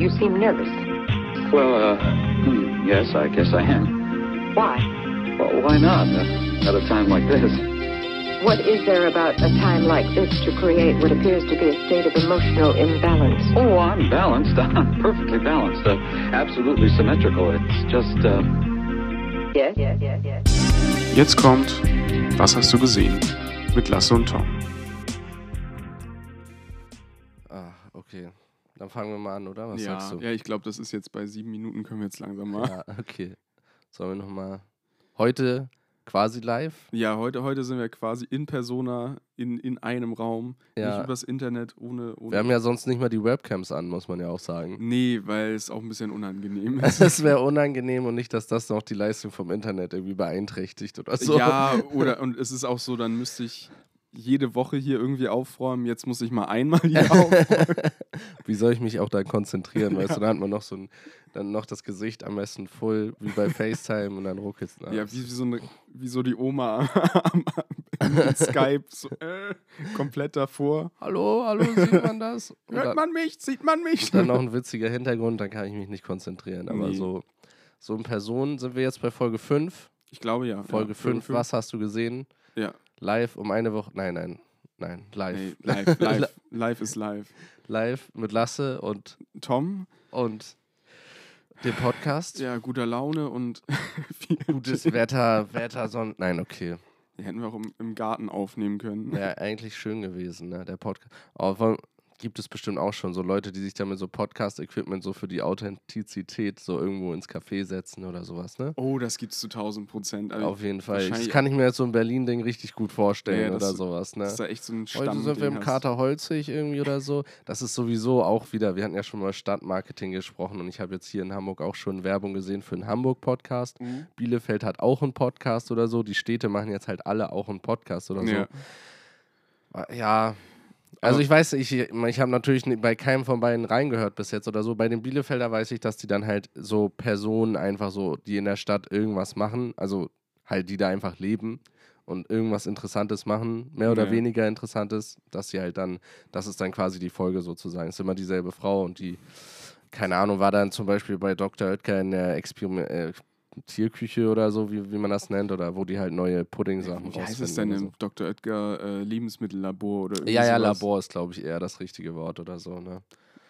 You seem nervous. Well, uh, hmm, yes, I guess I am. Why? Well, why not? Uh, at a time like this. What is there about a time like this to create what appears to be a state of emotional imbalance? Oh, I'm balanced. I'm perfectly balanced. Uh, absolutely symmetrical. It's just, uh... Yes, yes, yes, yes. Jetzt kommt Was hast du gesehen? mit Lasse und Tom. Ah, okay. Dann fangen wir mal an, oder? Was ja, sagst du? ja, ich glaube, das ist jetzt bei sieben Minuten, können wir jetzt langsam mal. Ja, okay. Sollen wir nochmal. Heute quasi live? Ja, heute, heute sind wir quasi in Persona, in, in einem Raum, Ja. nicht übers Internet, ohne. ohne Wir haben ja sonst nicht mal die Webcams an, muss man ja auch sagen. nee, weil es auch ein bisschen unangenehm ist. Das wäre unangenehm und nicht, dass das noch die Leistung vom Internet irgendwie beeinträchtigt oder so. Ja, oder und es ist auch so, dann müsste ich jede Woche hier irgendwie aufräumen. Jetzt muss ich mal einmal hier aufräumen. Wie soll ich mich auch da konzentrieren? Weißt du, da hat man noch so ein, dann noch das Gesicht am besten voll, wie bei FaceTime und dann ruckelt es. Ja, wie, wie, so eine, wie so die Oma am, Skype, so, äh, komplett davor. Hallo, hallo, sieht man das? Und Hört dann, man mich? Sieht man mich? dann noch ein witziger Hintergrund, dann kann ich mich nicht konzentrieren. Aber Nee. so, so in Person sind wir jetzt bei Folge 5. Ich glaube ja. Folge ja, 5, was hast du gesehen? Ja, Live um eine Woche. Nein, nein, nein, live. nee, live, live, live ist live. live mit Lasse und, Tom, und dem Podcast. ja, guter Laune und viel Gutes Wetter, Wetter, Sonne. Nein, okay. Die hätten wir auch im, im Garten aufnehmen können. Wäre eigentlich schön gewesen, ne? Der Podcast. Aber gibt es bestimmt auch schon so Leute, die sich da mit so Podcast-Equipment so für die Authentizität so irgendwo ins Café setzen oder sowas, ne? Oh, das gibt's zu 1000 Prozent. Also, Auf jeden Fall. Das kann ich mir jetzt so ein Berlin-Ding richtig gut vorstellen Ja, das- oder sowas, ne? dass da echt so ein Heute Stamm sind wir im Kater Holzig irgendwie oder so. Das ist sowieso auch wieder, wir hatten ja schon mal Stadtmarketing gesprochen und ich habe jetzt hier in Hamburg auch schon Werbung gesehen für einen Hamburg-Podcast. Mhm. Bielefeld hat auch einen Podcast oder so. Die Städte machen jetzt halt alle auch einen Podcast oder so. Ja. Also ich weiß, ich, ich habe natürlich bei keinem von beiden reingehört bis jetzt oder so. Bei den Bielefelder weiß ich, dass die dann halt so Personen einfach so, die in der Stadt irgendwas machen, also halt die da einfach leben und irgendwas Interessantes machen, mehr oder Ja. weniger Interessantes, dass sie halt dann, das ist dann quasi die Folge sozusagen. Es ist immer dieselbe Frau und die, keine Ahnung, war dann zum Beispiel bei Dr. Oetker in der Experiment äh, Tierküche oder so, wie, wie man das nennt, oder wo die halt neue Pudding-Sachen Wie heißt es rausfinden denn im Dr. Oetker äh, Lebensmittellabor oder Ja, ja, sowas? Labor ist, glaube ich, eher das richtige Wort oder so, ne?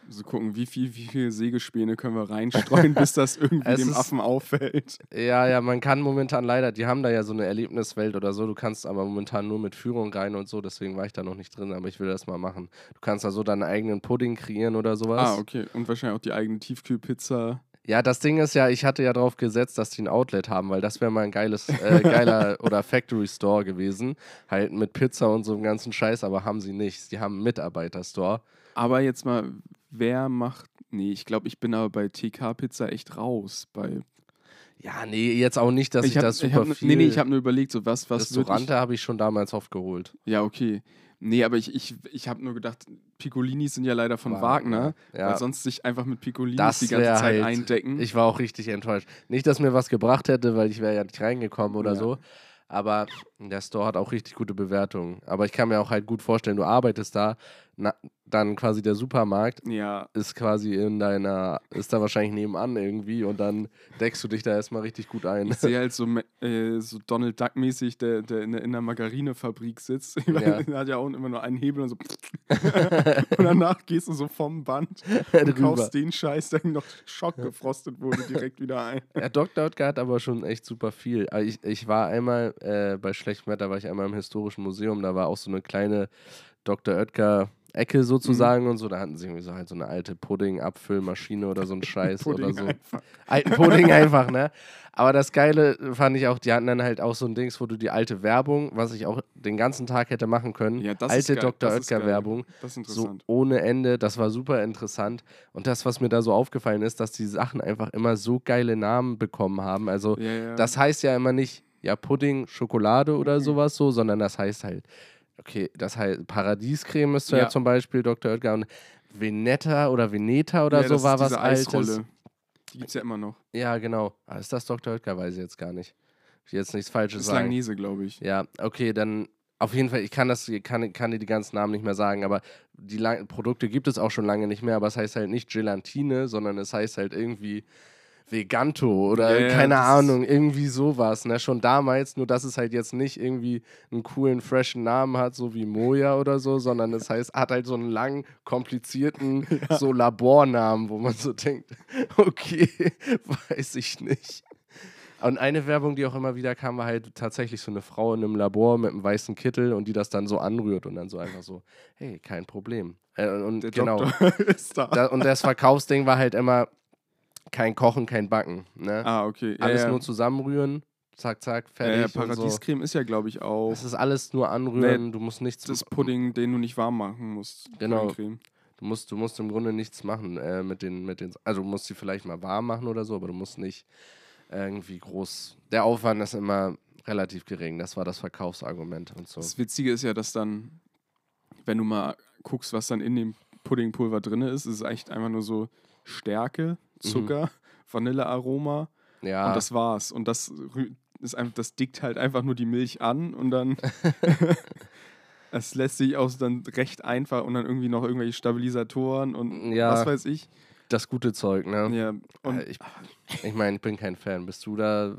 So gucken, wie viel, wie viel Sägespäne können wir reinstreuen, bis das irgendwie dem ist- Affen auffällt. Ja, ja, man kann momentan leider, die haben da ja so eine Erlebniswelt oder so, du kannst aber momentan nur mit Führung rein und so, deswegen war ich da noch nicht drin, aber ich will das mal machen. Du kannst da so deinen eigenen Pudding kreieren oder sowas. Ah, okay. Und wahrscheinlich auch die eigene Tiefkühlpizza. Ja, das Ding ist ja, ich hatte ja darauf gesetzt, dass die ein Outlet haben, weil das wäre mal ein geiles, äh, geiler oder Factory Store gewesen. Halt mit Pizza und so einem ganzen Scheiß, aber haben sie nicht. Die haben einen Mitarbeiter-Store. Aber jetzt mal, wer macht. Nee, ich glaube, ich bin aber bei TK-Pizza echt raus. Bei Ja, nee, jetzt auch nicht, dass ich, hab- das super hab, viel. Nee, nee, ich habe nur überlegt, so was, was Restaurante habe ich schon damals oft geholt. ich, Ja, okay. Nee, aber ich, ich, ich habe nur gedacht, Piccolinis sind ja leider von Wagner, Wagner, ja. weil sonst sich einfach mit Piccolinis Das die ganze Zeit halt- eindecken. Ich war auch richtig enttäuscht. Nicht, dass mir was gebracht hätte, weil ich wäre ja nicht reingekommen oder Ja. so. Aber der Store hat auch richtig gute Bewertungen. Aber ich kann mir auch halt gut vorstellen, du arbeitest da, na, dann quasi der Supermarkt ja, ist quasi in deiner, ist da wahrscheinlich nebenan irgendwie und dann deckst du dich da erstmal richtig gut ein. ich sehe halt so, äh, so Donald Duck-mäßig, der, der in, der in der Margarinefabrik sitzt. Ich Ja. Der hat ja auch immer nur einen Hebel und so. und danach gehst du so vom Band und kaufst den Scheiß, der noch schockgefrostet wurde, direkt wieder ein. Ja, Dr. Oetker hat aber schon echt super viel. Aber Ich, ich war einmal äh, bei schlechtem Wetter, war ich einmal im Historischen Museum, da war auch so eine kleine Dr. Oetker Ecke sozusagen und so. Da hatten sie irgendwie so halt so eine alte Pudding-Abfüllmaschine oder so ein Scheiß oder so. einfach. Alten Pudding einfach, ne? Aber das Geile fand ich auch, die hatten dann halt auch so ein Dings, wo du die alte Werbung, was ich auch den ganzen Tag hätte machen können, Ja, das alte. Dr. Oetker-Werbung, so ohne Ende. Das war super interessant. Und das, was mir da so aufgefallen ist, dass die Sachen einfach immer so geile Namen bekommen haben. Also, ja, ja. das heißt ja immer nicht, ja, Pudding, Schokolade oder Mhm. sowas so, sondern das heißt halt, okay, das heißt Paradiescreme ist ja, Ja. zum Beispiel Dr. Oetker und Veneta oder Veneta oder ja, so das war ist was Altes. Eisrolle. Die gibt es ja immer noch. Ja, genau. Ah, ist das Dr. Oetker? Weiß ich jetzt gar nicht. Ich will jetzt nichts Falsches Das ist sagen. Langnese, glaube ich. Ja, okay, dann Auf jeden Fall, ich kann das, kann, kann dir die ganzen Namen nicht mehr sagen, aber die lang Produkte gibt es auch schon lange nicht mehr, aber es heißt halt nicht Gelatine, sondern es heißt halt irgendwie Veganto oder Ja, ja, keine Ahnung, irgendwie sowas, ne? Schon damals, nur dass es halt jetzt nicht irgendwie einen coolen, freshen Namen hat, so wie Moja oder so, sondern es heißt, hat halt so einen langen, komplizierten, so Labornamen, wo man so denkt, okay, weiß ich nicht. Und eine Werbung, die auch immer wieder kam, war halt tatsächlich so eine Frau in einem Labor mit einem weißen Kittel und die das dann so anrührt und dann so einfach so, hey, kein Problem. Äh, und Der genau. Da. Da, und das Verkaufsding war halt immer kein Kochen, kein Backen. Ne? ah, okay. Ja, alles ja. nur zusammenrühren, zack, zack, fertig. so. Paradiescreme ist ja, glaube ich, auch Das ist alles nur anrühren, du musst nichts das Pudding, den du nicht warm machen musst. Genau. Puddingcreme. Du musst, du musst im Grunde nichts machen äh, mit den, mit den. Also du musst sie vielleicht mal warm machen oder so, aber du musst nicht irgendwie groß. Der Aufwand ist immer relativ gering. Das war das Verkaufsargument und so. Das Witzige ist ja, dass dann, wenn du mal guckst, was dann in dem Puddingpulver drin ist, ist es echt einfach nur so Stärke, Zucker, Vanillearoma Ja, und das war's. Und das ist einfach, das dickt halt einfach nur die Milch an und dann es lässt sich auch dann recht einfach und dann irgendwie noch irgendwelche Stabilisatoren und Ja. was weiß ich. Das gute Zeug, ne? Ja, und Äh, ich ich meine, ich bin kein Fan. Bist du da?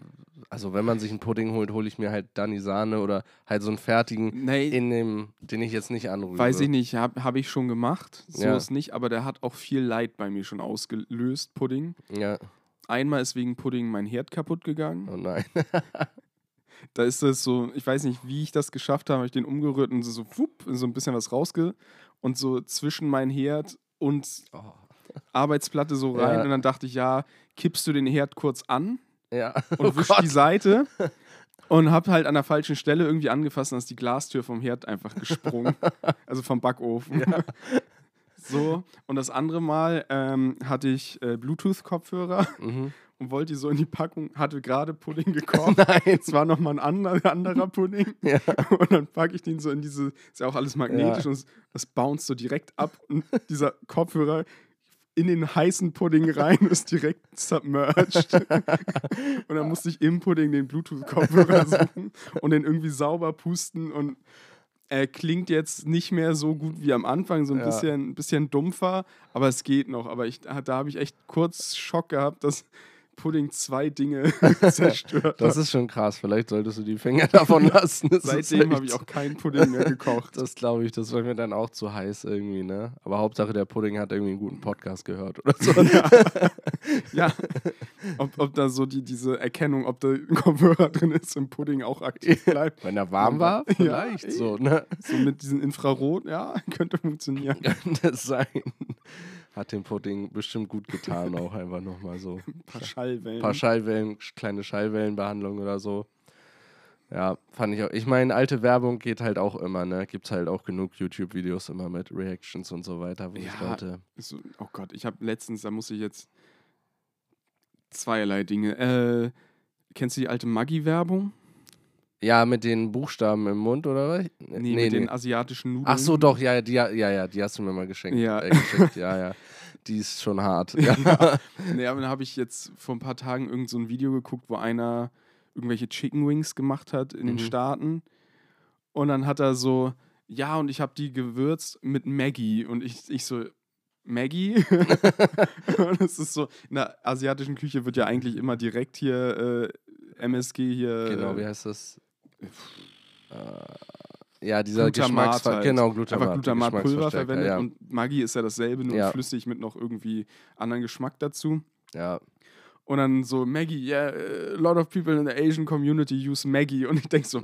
Also, wenn man sich einen Pudding holt, hole ich mir halt Dani Sahne oder halt so einen fertigen, nee, in dem, den ich jetzt nicht anrühre. Weiß ich nicht, habe hab ich schon gemacht. So Ja. ist nicht, aber der hat auch viel Leid bei mir schon ausgelöst, Pudding. Ja, Einmal ist wegen Pudding mein Herd kaputt gegangen. oh nein. Da ist es so, ich weiß nicht, wie ich das geschafft habe, habe ich den umgerührt und so, so, wupp, so ein bisschen was rausge und so zwischen mein Herd und Oh. Arbeitsplatte so rein. Ja. Und dann dachte ich, ja, kippst du den Herd kurz an Ja. und oh wisch Gott. die Seite. Und hab halt an der falschen Stelle irgendwie angefasst dann ist die Glastür vom Herd einfach gesprungen. also vom Backofen. So, und das andere Mal ähm, hatte ich äh, Bluetooth-Kopfhörer Mhm. und wollte die so in die Packung, hatte gerade Pudding gekocht. Nein. Es war nochmal ein anderer, anderer Pudding. Ja. Und dann packe ich den so in diese, ist ja auch alles magnetisch Ja. und das bounce so direkt ab und dieser Kopfhörer in den heißen Pudding rein ist direkt submerged. und dann musste ich im Pudding den Bluetooth-Kopfhörer suchen und den irgendwie sauber pusten und er klingt jetzt nicht mehr so gut wie am Anfang, so ein Ja. bisschen, bisschen dumpfer, aber es geht noch. Aber ich, da habe ich echt kurz Schock gehabt, dass Pudding zwei Dinge zerstört Das ist schon krass. Vielleicht solltest du die Finger davon lassen. Das Seitdem habe ich auch keinen Pudding mehr gekocht. Das glaube ich, das war mir dann auch zu heiß irgendwie, ne? Aber Hauptsache der Pudding hat irgendwie einen guten Podcast gehört oder so. ja, ob, ob da so die, diese Erkennung, ob da ein Kopfhörer drin ist, im Pudding auch aktiv bleibt. Wenn er warm war, Ja, vielleicht ey. so, ne? So mit diesen Infrarot, ja, könnte funktionieren. Könnte sein. Hat dem Pudding bestimmt gut getan, auch einfach nochmal so. Ein paar Schallwellen. Ein paar Schallwellen, kleine Schallwellenbehandlung oder so. Ja, fand ich auch. Ich meine, alte Werbung geht halt auch immer, ne? Gibt's halt auch genug YouTube-Videos immer mit Reactions und so weiter, wo Ja. Leute. so, oh Gott, ich habe letztens, da muss ich jetzt zweierlei Dinge. Äh, kennst du die alte Maggi-Werbung? Ja, mit den Buchstaben im Mund, oder was? Nee, mit den asiatischen Nudeln. Ach so, doch, ja, die, ja, ja, die hast du mir mal geschenkt. Ja. Äh, geschickt, ja, ja. Die ist schon hart. Ja. Nee, aber dann habe ich jetzt vor ein paar Tagen irgend so ein Video geguckt, wo einer irgendwelche Chicken Wings gemacht hat in den Mhm. Staaten. Und dann hat er so, ja, und ich habe die gewürzt mit Maggie. Und ich, ich so, Maggie? und es ist so, in der asiatischen Küche wird ja eigentlich immer direkt hier äh, MSG hier. Genau, wie äh, heißt das? Äh, ja, dieser Glutamat halt. genau, Glutamat. einfach Glutamatpulver verwendet Ja, und Maggi ist ja dasselbe, nur Ja. flüssig mit noch irgendwie anderen Geschmack dazu. ja. Und dann so Maggie, yeah, a lot of people in the Asian community use Maggie. Und ich denke so.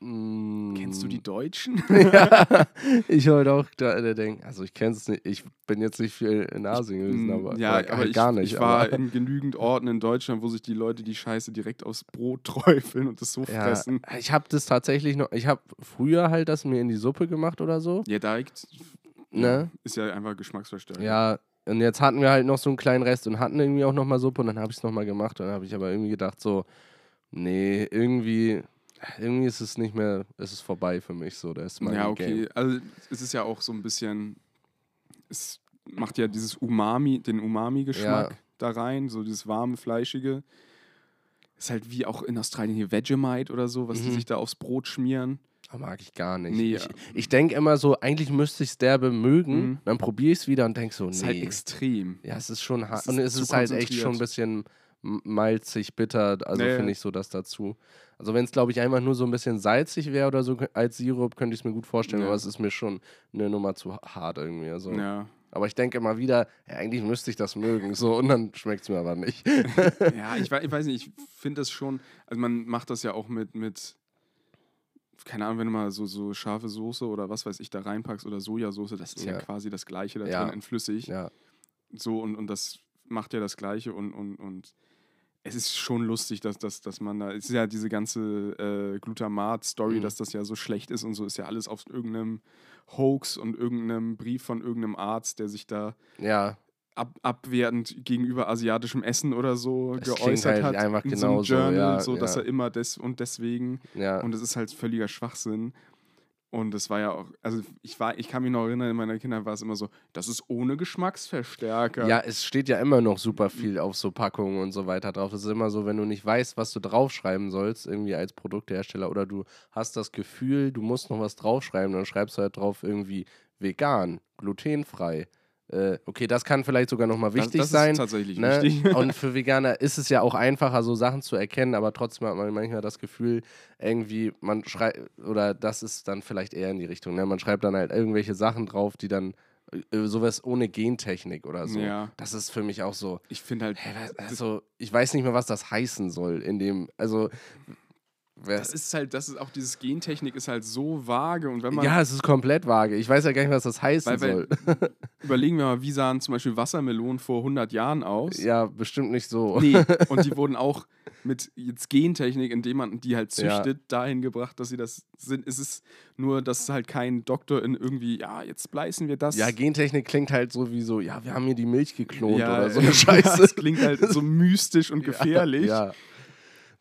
Kennst du die Deutschen? ja, ich wollte auch da denken, also ich kenne es nicht, ich bin jetzt nicht viel in Asien gewesen, aber, ja, aber halt ich, gar nicht. ich war aber, in genügend Orten in Deutschland, wo sich die Leute die Scheiße direkt aufs Brot träufeln und das so ja, fressen. ich habe das tatsächlich noch, ich habe früher halt das mir in die Suppe gemacht oder so, Ja, direkt ne? ist ja einfach Geschmacksverstärker. Ja, und jetzt hatten wir halt noch so einen kleinen Rest und hatten irgendwie auch nochmal Suppe und dann habe ich es nochmal gemacht und dann habe ich aber irgendwie gedacht so, nee, irgendwie, irgendwie ist es nicht mehr, ist es vorbei für mich so, da ist mein ja, okay. Game. Also es ist ja auch so ein bisschen, es macht ja dieses Umami, den Umami-Geschmack Ja. da rein, so dieses warme, fleischige. Ist halt wie auch in Australien hier Vegemite oder so, was die Mhm. sich da aufs Brot schmieren. Ah, Mag ich gar nicht. Nee, ich ja. ich denke immer so, eigentlich müsste ich es derbe mögen, Mhm. dann probiere ich es wieder und denke so, Das ist halt nee. extrem. Ja, es ist schon hart. ist Und es ist halt echt schon ein bisschen malzig, bitter. Also Ja, ja. finde ich so das dazu. Also wenn es, glaube ich, einfach nur so ein bisschen salzig wäre oder so als Sirup, könnte ich es mir gut vorstellen. Ja. Aber es ist mir schon eine Nummer zu ha- hart irgendwie. Also. Ja. Aber ich denke immer wieder, ja, eigentlich müsste ich das mögen. So, und dann schmeckt es mir aber nicht. Ja, ich, ich weiß nicht, ich finde das schon, also man macht das ja auch mit, mit, keine Ahnung, wenn du mal so, so scharfe Soße oder was weiß ich da reinpackst oder Sojasauce, das ist ja, quasi das Gleiche da Ja. drin in flüssig. So und, und das macht ja das Gleiche und, und, und es ist schon lustig, dass, dass, dass man da, es ist ja diese ganze äh, Glutamat-Story, Mhm. dass das ja so schlecht ist und so, ist ja alles auf irgendeinem Hoax und irgendeinem Brief von irgendeinem Arzt, der sich da Ja, ab, abwertend gegenüber asiatischem Essen oder so klingt geäußert halt hat. einfach in so einem Journal, ja, so dass ja. er immer des und deswegen. Und es ist halt völliger Schwachsinn. Und das war ja auch, also ich war, ich kann mich noch erinnern, in meiner Kindheit war es immer so, das ist ohne Geschmacksverstärker. Ja, es steht ja immer noch super viel auf so Packungen und so weiter drauf. Es ist immer so, wenn du nicht weißt, was du draufschreiben sollst, irgendwie als Produktehersteller, oder du hast das Gefühl, du musst noch was draufschreiben, dann schreibst du halt drauf irgendwie vegan, glutenfrei. Äh, okay, das kann vielleicht sogar nochmal das, wichtig das sein. ist tatsächlich Ne? wichtig. Und für Veganer ist es ja auch einfacher, so Sachen zu erkennen, aber trotzdem hat man manchmal das Gefühl, irgendwie, man schreibt, oder das ist dann vielleicht eher in die Richtung, ne? man schreibt dann halt irgendwelche Sachen drauf, die dann äh, sowas ohne Gentechnik oder so. Ja. Das ist für mich auch so. Ich finde halt, Hä, das, Also, ich weiß nicht mehr, was das heißen soll, in dem, also. Das ist halt, das ist auch dieses Gentechnik ist halt so vage und wenn man, ja, es ist komplett vage. Ich weiß ja gar nicht, was das heißen weil, soll. überlegen wir mal, wie sahen zum Beispiel Wassermelonen vor 100 Jahren aus? Ja, bestimmt nicht so. Nee, und die wurden auch mit jetzt Gentechnik, indem man die halt Ja. züchtet, dahin gebracht, dass sie das sind. Es ist nur, dass halt kein Doktor in irgendwie, ja, jetzt spleißen wir das. Ja, Gentechnik klingt halt so wie so, ja, wir haben hier die Milch geklont Ja, oder so eine Scheiße. Das klingt halt so mystisch und gefährlich. Ja.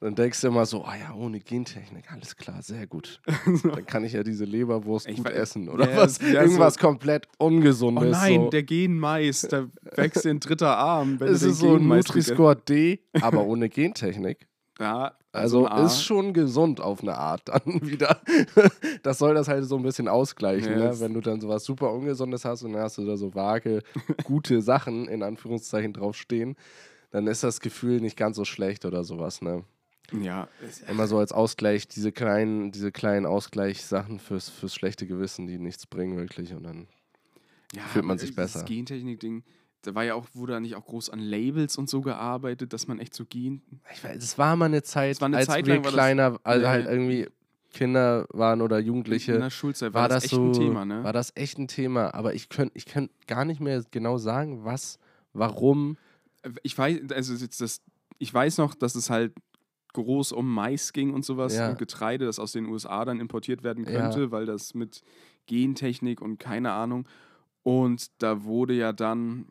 Dann denkst du immer so, oh ja, ohne Gentechnik, alles klar, sehr gut. Dann kann ich ja diese Leberwurst Ich gut weiß- essen oder Ja, was? ja, Irgendwas so- komplett Oh Ungesundes. nein, so. der Genmais, da wächst ein dritter Arm. Wenn es ist so ein Nutri-Score D, aber ohne Gentechnik. Ja, Also ein A. ist schon gesund auf eine Art dann wieder. Das soll das halt so ein bisschen ausgleichen, Ja, ne? wenn du dann sowas super Ungesundes hast und dann hast du da so vage, gute Sachen in Anführungszeichen draufstehen, dann ist das Gefühl nicht ganz so schlecht oder sowas, ne? Ja, Immer so als Ausgleich, diese kleinen, diese kleinen Ausgleichssachen fürs, fürs schlechte Gewissen, die nichts bringen wirklich und dann. ja, fühlt man aber sich besser. Gentechnik-Ding, da war ja auch, wurde da nicht auch groß an Labels und so gearbeitet, dass man echt so Gen. Ich weiß, es war mal eine Zeit, war eine als Zeit wir war das- kleiner, also halt irgendwie Kinder waren oder In Jugendliche. der Schulzeit war, das, echt so, ein Thema, ne? war das echt ein Thema, aber ich könnte ich könnt gar nicht mehr genau sagen, was, warum. ich weiß, also das, ich weiß noch, dass es halt groß um Mais ging und sowas Ja. und Getreide, das aus den USA dann importiert werden Ja. könnte, weil das mit Gentechnik und keine Ahnung. Und da wurde ja dann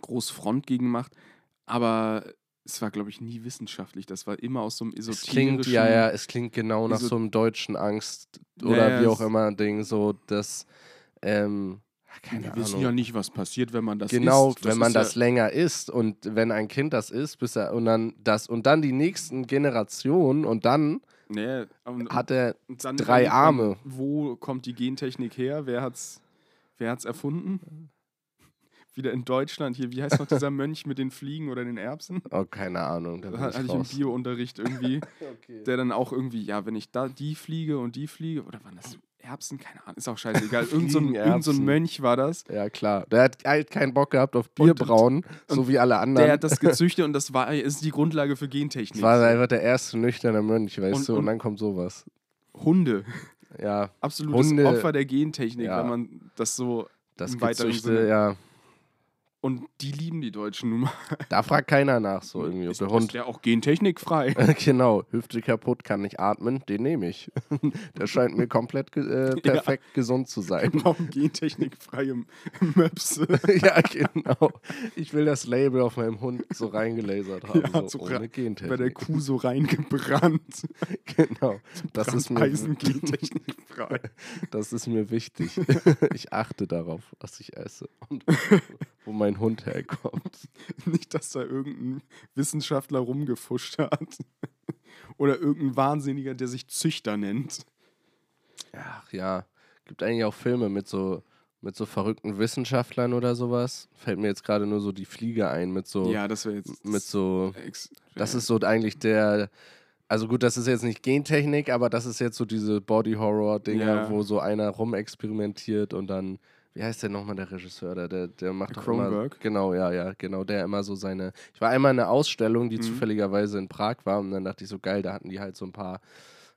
groß Front gegen gemacht, aber es war, glaube ich, nie wissenschaftlich. Das war immer aus so einem Es esoterischen. klingt, ja, ja, es klingt genau nach so einem deutschen Angst Ja, oder ja, wie auch es- immer Ding, so das, ähm, keine Wir Ahnung. wissen ja nicht, was passiert, wenn man das genau, isst. wenn man das ja, länger isst und wenn ein Kind das isst, bis er und dann das und dann die nächsten Generationen und dann Nee, und, hat er dann, drei dann, Arme. Wo kommt die Gentechnik her? Wer hat's, wer hat's erfunden? Wieder in Deutschland hier. Wie heißt noch dieser Mönch mit den Fliegen oder den Erbsen? oh keine Ahnung, da hatte ich im. Bio-Unterricht irgendwie, Okay. der dann auch irgendwie, ja, wenn ich da die fliege und die fliege, oder waren das Erbsen? Keine Ahnung, ist auch scheißegal. Irgend so ein, irgend so ein. Mönch war das. Ja, klar. Der hat halt keinen Bock gehabt auf Bierbrauen, so wie alle anderen. Der hat das gezüchtet und das war, ist die Grundlage für Gentechnik. das war einfach der erste nüchterne Mönch, weißt Und- du, und, und- dann kommt sowas. Hunde. Ja, Absolutes Hunde- Opfer der Gentechnik, Ja. wenn man das so. das Im weiteren Sinne. ja. Und die lieben die Deutschen nun mal. Da fragt keiner nach, so irgendwie, Ist, der ist Hund. der auch gentechnikfrei? genau, Hüfte kaputt, kann nicht atmen, den nehme ich. der scheint mir komplett äh, perfekt gesund zu sein. Brauchen gentechnikfreie Möpse. ja, genau. Ich will das Label auf meinem Hund so reingelasert haben, Ja, so, so ohne ra- Bei der Gentechnik. Kuh so reingebrannt. genau, das ist, mir, Eisen gentechnikfrei. das ist mir wichtig. ich achte darauf, was ich esse und wo mein Hund herkommt. Nicht, dass da irgendein Wissenschaftler rumgefuscht hat. Oder irgendein Wahnsinniger, der sich Züchter nennt. Ach ja, gibt eigentlich auch Filme mit so mit so verrückten Wissenschaftlern oder sowas. Fällt mir jetzt gerade nur so die Fliege ein mit so Ja, das wäre jetzt. mit so das ist so eigentlich der also gut, das ist jetzt nicht Gentechnik, aber das ist jetzt so diese Body Horror Dinger, Ja. wo so einer rumexperimentiert und dann wie heißt der nochmal der Regisseur, der der, der macht doch immer genau, ja, ja, genau, der immer so seine Ich war einmal in einer Ausstellung, die Mhm. zufälligerweise in Prag war und dann dachte ich so geil, da hatten die halt so ein paar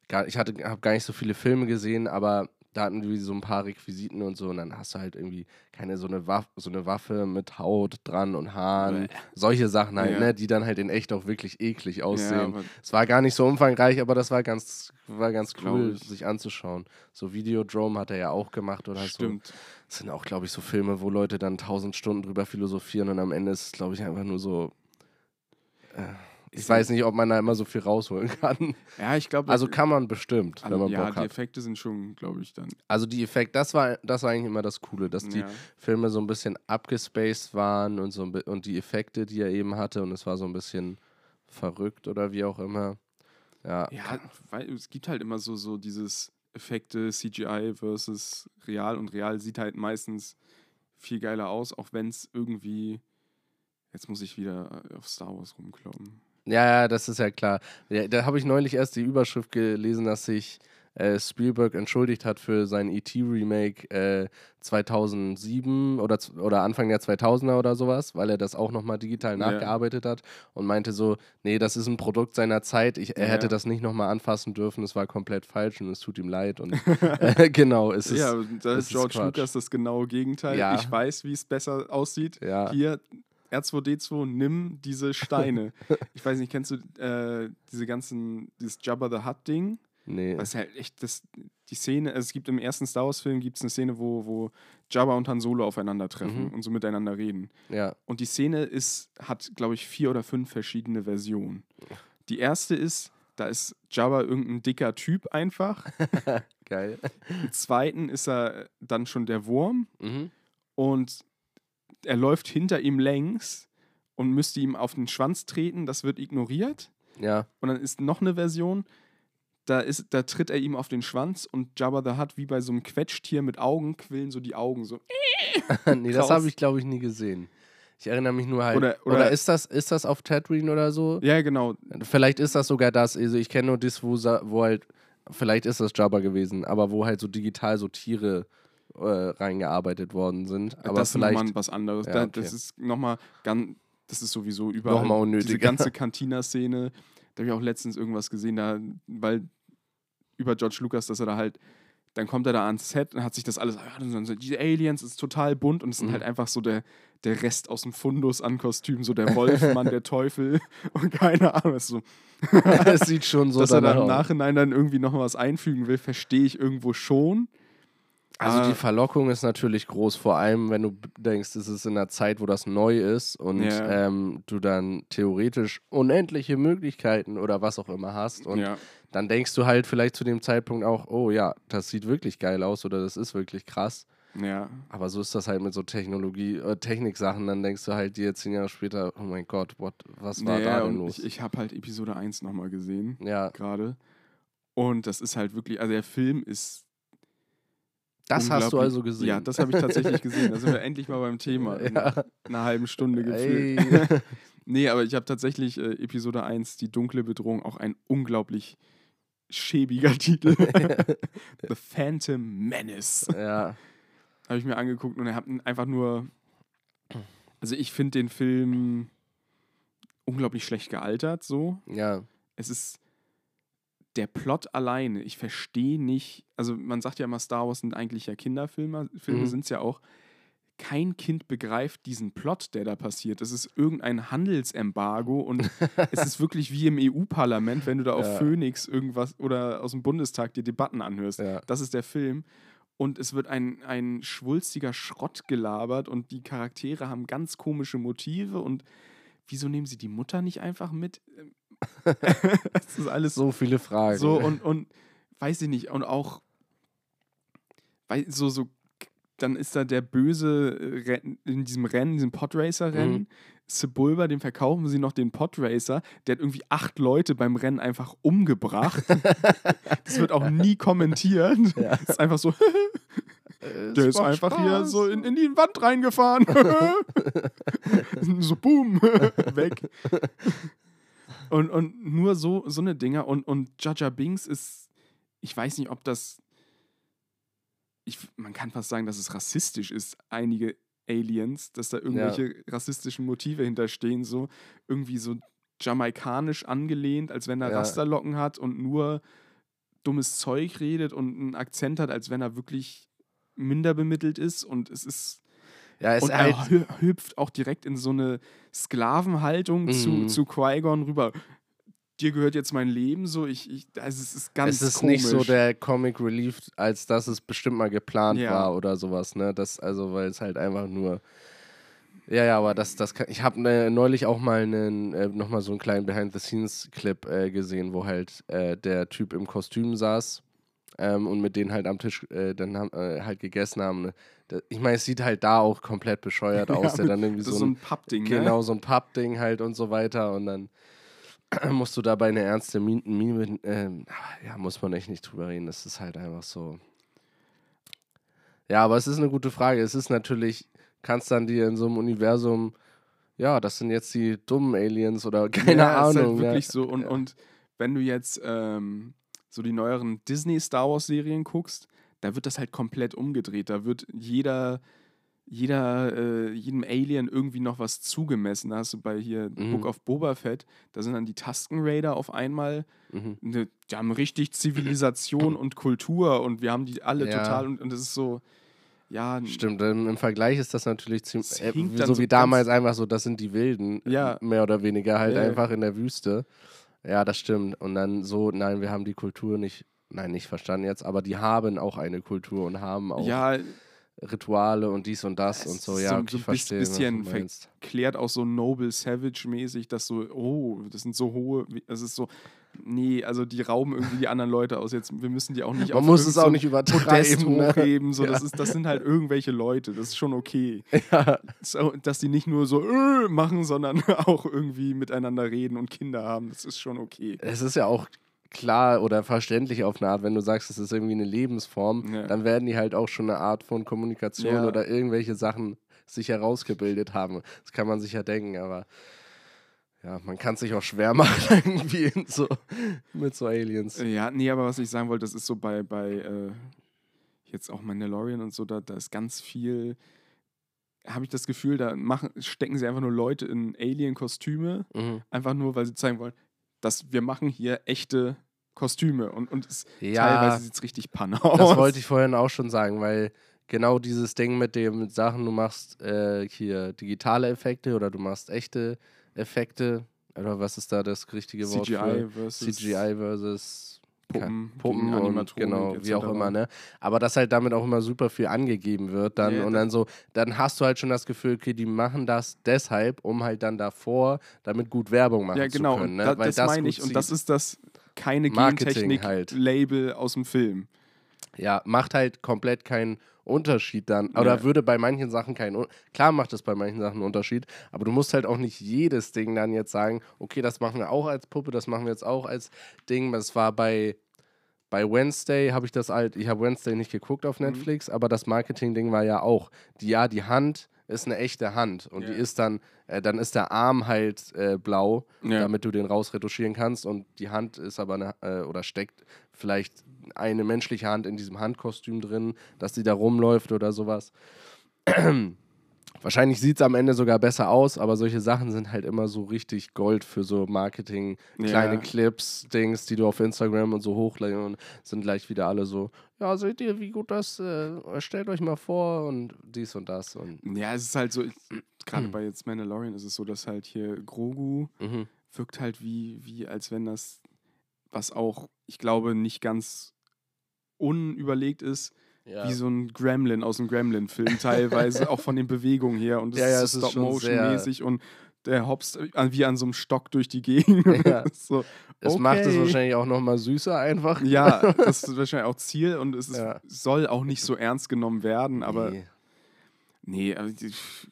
gar, ich hatte habe gar nicht so viele Filme gesehen, aber da hatten die so ein paar Requisiten und so und dann hast du halt irgendwie keine so eine Waffe, so eine Waffe mit Haut dran und Haaren, Bäh. solche Sachen halt, Ja. ne, die dann halt in echt auch wirklich eklig ja, aussehen. aber es war gar nicht so umfangreich, aber das war ganz war ganz cool ich. sich anzuschauen. So Videodrome hat er ja auch gemacht oder so. stimmt. Das sind auch glaube ich so Filme, wo Leute dann tausend Stunden drüber philosophieren und am Ende ist es glaube ich einfach nur so äh, ich weiß nicht, ob man da immer so viel rausholen kann. Ja, ich glaube. Also kann man bestimmt, wenn man ja, Bock die hat. Effekte sind schon, glaube ich, dann. Also die Effekte, das war, das war eigentlich immer das Coole, dass die ja. Filme so ein bisschen abgespaced waren und, so und die Effekte, die er eben hatte, und es war so ein bisschen verrückt oder wie auch immer. Ja, Ja, weil es gibt halt immer so, so dieses Effekte, CGI versus real und real sieht halt meistens viel geiler aus, auch wenn es irgendwie. Jetzt muss ich wieder auf Star Wars rumkloppen. Ja, ja, das ist ja klar. Ja, da habe ich neulich erst die Überschrift gelesen, dass sich äh, Spielberg entschuldigt hat für sein E.T.-Remake äh, 2007 oder, oder Anfang der 2000er oder sowas, weil er das auch nochmal digital Ja. nachgearbeitet hat und meinte so, nee, das ist ein Produkt seiner Zeit, ich, er Ja. hätte das nicht nochmal anfassen dürfen, es war komplett falsch und es tut ihm leid und äh, genau, es ist, ja, da ist George. Lucas das genaue Gegenteil. Ja. Ich weiß, wie es besser aussieht. ja, Hier, R2D2, nimm diese Steine. ich weiß nicht, kennst du äh, diese ganzen, dieses Jabba the Hutt-Ding? nee, Was halt echt, das, die Szene, also es gibt im ersten Star Wars-Film gibt es eine Szene, wo, wo Jabba und Han Solo aufeinandertreffen Mhm. und so miteinander reden. ja, Und die Szene ist, hat, glaube ich, vier oder fünf verschiedene Versionen. Die erste ist, da ist Jabba irgendein dicker Typ einfach. geil. Im zweiten ist er dann schon der Wurm Mhm. und er läuft hinter ihm längs und müsste ihm auf den Schwanz treten. Das wird ignoriert. Ja, Und dann ist noch eine Version, da, ist, da tritt er ihm auf den Schwanz und Jabba the Hutt, wie bei so einem Quetschtier mit Augen, quillen so die Augen so. nee, das habe ich, glaube ich, nie gesehen. Ich erinnere mich nur halt. Oder, Oder- oder- ist, das, ist das auf Tatooine oder so? Ja, genau. Vielleicht ist das sogar das. Also ich kenne nur das, wo, wo halt. Vielleicht ist das Jabba gewesen, aber wo halt so digital so Tiere äh, reingearbeitet worden sind. Aber das ist nochmal was anderes. Ja, okay. Das ist nochmal ganz, das ist sowieso überall. Nochmal unnötiger. Diese ganze Cantina-Szene, da habe ich auch letztens irgendwas gesehen, da, weil über George Lucas, dass er da halt, dann kommt er da ans Set und hat sich das alles, so, die Aliens ist total bunt und es sind Mhm. halt einfach so der, der Rest aus dem Fundus an Kostümen, so der Wolfmann, der Teufel und keine Ahnung. es So, sieht schon so dass er dann im aus. Nachhinein dann irgendwie noch was einfügen will, verstehe ich irgendwo schon. Also die Ah. Verlockung ist natürlich groß, vor allem wenn du denkst, es ist in einer Zeit, wo das neu ist und Ja. ähm, du dann theoretisch unendliche Möglichkeiten oder was auch immer hast. Und ja. dann denkst du halt vielleicht zu dem Zeitpunkt auch, oh ja, das sieht wirklich geil aus oder das ist wirklich krass. ja. Aber so ist das halt mit so Technologie, äh, Techniksachen. Dann denkst du halt dir zehn Jahre später, oh mein Gott, what, was war Naja, da denn los? Ich, ich habe halt Episode 1 nochmal gesehen, ja, gerade. Und das ist halt wirklich, also der Film ist. Das hast du also gesehen. Ja, das habe ich tatsächlich gesehen. Da sind wir endlich mal beim Thema. In Ja. einer halben Stunde gefühlt. Ey. nee, aber ich habe tatsächlich äh, Episode 1, die dunkle Bedrohung, auch ein unglaublich schäbiger Titel. The Phantom Menace. ja, Habe ich mir angeguckt und er hat einfach nur. Also ich finde den Film unglaublich schlecht gealtert, so. ja, es ist der Plot alleine. Ich verstehe nicht, also man sagt ja immer, Star Wars sind eigentlich ja Kinderfilme, Filme Mhm. sind es ja auch. Kein Kind begreift diesen Plot, der da passiert. Es ist irgendein Handelsembargo und es ist wirklich wie im EU-Parlament, wenn du da auf Ja. Phoenix irgendwas oder aus dem Bundestag die Debatten anhörst. ja. Das ist der Film. Und es wird ein, ein schwulstiger Schrott gelabert und die Charaktere haben ganz komische Motive und wieso nehmen sie die Mutter nicht einfach mit? das ist alles so, viele Fragen. so und, und weiß ich nicht. Und auch so, so, dann ist da der böse äh, Renn- in diesem Rennen, diesem Podracer-Rennen, Mhm. Sebulba, dem verkaufen sie noch den Podracer, der hat irgendwie acht Leute beim Rennen einfach umgebracht. das wird auch nie kommentiert. Das ist einfach so, der ist einfach hier so in, in die Wand reingefahren. so boom, weg. Und, und nur so, so eine Dinger. Und, und Jaja Binks ist, ich weiß nicht, ob das, ich, man kann fast sagen, dass es rassistisch ist, einige Aliens, dass da irgendwelche rassistischen Motive hinterstehen, so irgendwie so jamaikanisch angelehnt, als wenn er Ja. Rasterlocken hat und nur dummes Zeug redet und einen Akzent hat, als wenn er wirklich minder bemittelt ist und es ist Ja, und halt. er hü- hüpft auch direkt in so eine Sklavenhaltung zu, Mhm. zu Qui-Gon rüber. Dir gehört jetzt mein Leben, so ich, ich also es ist ganz es ist komisch. nicht so der Comic Relief, als dass es bestimmt mal geplant Ja. war oder sowas, ne? Das, also, weil es halt einfach nur. Ja, ja, aber das, das kann, ich habe ne, neulich auch mal einen, äh, nochmal so einen kleinen Behind-the-Scenes-Clip äh, gesehen, wo halt äh, der Typ im Kostüm saß ähm, und mit denen halt am Tisch äh, dann haben, äh, halt gegessen haben. ne? Ich meine, es sieht halt da auch komplett bescheuert aus, der dann irgendwie so so ein Pappding, Genau, ne? so ein Pappding halt und so weiter. Und dann musst du dabei eine ernste Mine, Mine ähm, ja, muss man echt nicht drüber reden. Das ist halt einfach so. Ja, aber es ist eine gute Frage. Es ist natürlich, kannst dann dir in so einem Universum, ja, das sind jetzt die dummen Aliens oder keine ja, Ahnung. Ist halt ja. wirklich so. Und, Ja. und wenn du jetzt ähm, so die neueren Disney-Star Wars-Serien guckst, da wird das halt komplett umgedreht. Da wird jeder, jeder, äh, jedem Alien irgendwie noch was zugemessen. Da hast du bei hier Mhm. Book of Boba Fett, da sind dann die Tusken Raider auf einmal. Mhm. Ne, die haben richtig Zivilisation und Kultur und wir haben die alle Ja. total und, und das ist so, ja, Stimmt, im, im Vergleich ist das natürlich ziemlich, äh, so wie so ganz- damals einfach so, das sind die Wilden, Ja. mehr oder weniger halt ja. einfach in der Wüste. Ja, das stimmt. Und dann so, nein, wir haben die Kultur nicht, nein, nicht verstanden jetzt, aber die haben auch eine Kultur und haben auch ja, Rituale und dies und das und so. Ja, so- okay, so ich ein verstehe. bisschen was du ver- meinst. klärt auch so Noble Savage-mäßig, dass so, oh, das sind so hohe, es ist so, nee, also die rauben irgendwie die anderen Leute aus. Jetzt, wir müssen die auch nicht Man auf muss es auch ein nicht übertreiben. Ne? hochheben. So, das, Ja. ist, das sind halt irgendwelche Leute, das ist schon okay. Ja. So, dass die nicht nur so äh, machen, sondern auch irgendwie miteinander reden und Kinder haben, das ist schon okay. Es ist ja auch klar oder verständlich auf eine Art, wenn du sagst, es ist irgendwie eine Lebensform, Ja. dann werden die halt auch schon eine Art von Kommunikation Ja. oder irgendwelche Sachen sich herausgebildet haben. Das kann man sich ja denken, aber ja, man kann es sich auch schwer machen irgendwie so, mit so Aliens. Ja, nee, aber was ich sagen wollte, das ist so bei, bei äh, jetzt auch Mandalorian und so, da, da ist ganz viel, habe ich das Gefühl, da machen, stecken sie einfach nur Leute in Alien-Kostüme, Mhm. einfach nur, weil sie zeigen wollen, dass wir machen hier echte Kostüme und, und es, Ja. teilweise sieht es richtig panne aus. Das wollte ich vorhin auch schon sagen, weil genau dieses Ding mit dem mit Sachen, du machst äh, hier digitale Effekte oder du machst echte Effekte, oder was ist da das richtige Wort CGI für? versus CGI versus Puppen, Puppen und genau, wie auch immer, ne? Aber dass halt damit auch immer super viel angegeben wird dann Ja, und das- dann so, dann hast du halt schon das Gefühl, okay, die machen das deshalb, um halt dann davor damit gut Werbung machen Ja, genau, zu können, und ne? da, Weil das meine gut ich und das ist das keine Marketing halt. Gentechnik-Label aus dem Film. Ja, macht halt komplett keinen Unterschied dann. Oder Ja. würde bei manchen Sachen keinen Klar macht es bei manchen Sachen einen Unterschied, aber du musst halt auch nicht jedes Ding dann jetzt sagen, okay, das machen wir auch als Puppe, das machen wir jetzt auch als Ding. Das war bei, bei Wednesday, habe ich das halt, ich habe Wednesday nicht geguckt Mhm. auf Netflix, aber das Marketing-Ding war ja auch, die, ja, die Hand ist eine echte Hand und Ja. die ist dann, äh, dann ist der Arm halt äh, blau, Ja. damit du den rausretuschieren kannst und die Hand ist aber eine, äh, oder steckt vielleicht eine menschliche Hand in diesem Handkostüm drin, dass die da rumläuft oder sowas. Wahrscheinlich sieht es am Ende sogar besser aus, aber solche Sachen sind halt immer so richtig Gold für so Marketing, kleine Ja. Clips, Dings, die du auf Instagram und so hochladen und sind gleich wieder alle so, ja, seht ihr, wie gut das, äh, stellt euch mal vor und dies und das und Ja, es ist halt so, gerade bei jetzt Mandalorian ist es so, dass halt hier Grogu mhm. wirkt halt wie, wie als wenn das, was auch, ich glaube, nicht ganz unüberlegt ist, ja. wie so ein Gremlin aus dem Gremlin-Film teilweise, auch von den Bewegungen her und es Ja, ja, ist Stop-Motion-mäßig und der hopst wie an so einem Stock durch die Gegend. Ja. so, Es macht es wahrscheinlich auch nochmal süßer einfach. Ja, das ist wahrscheinlich auch Ziel und es ist, soll auch nicht so ernst genommen werden, aber Nee. Nee, aber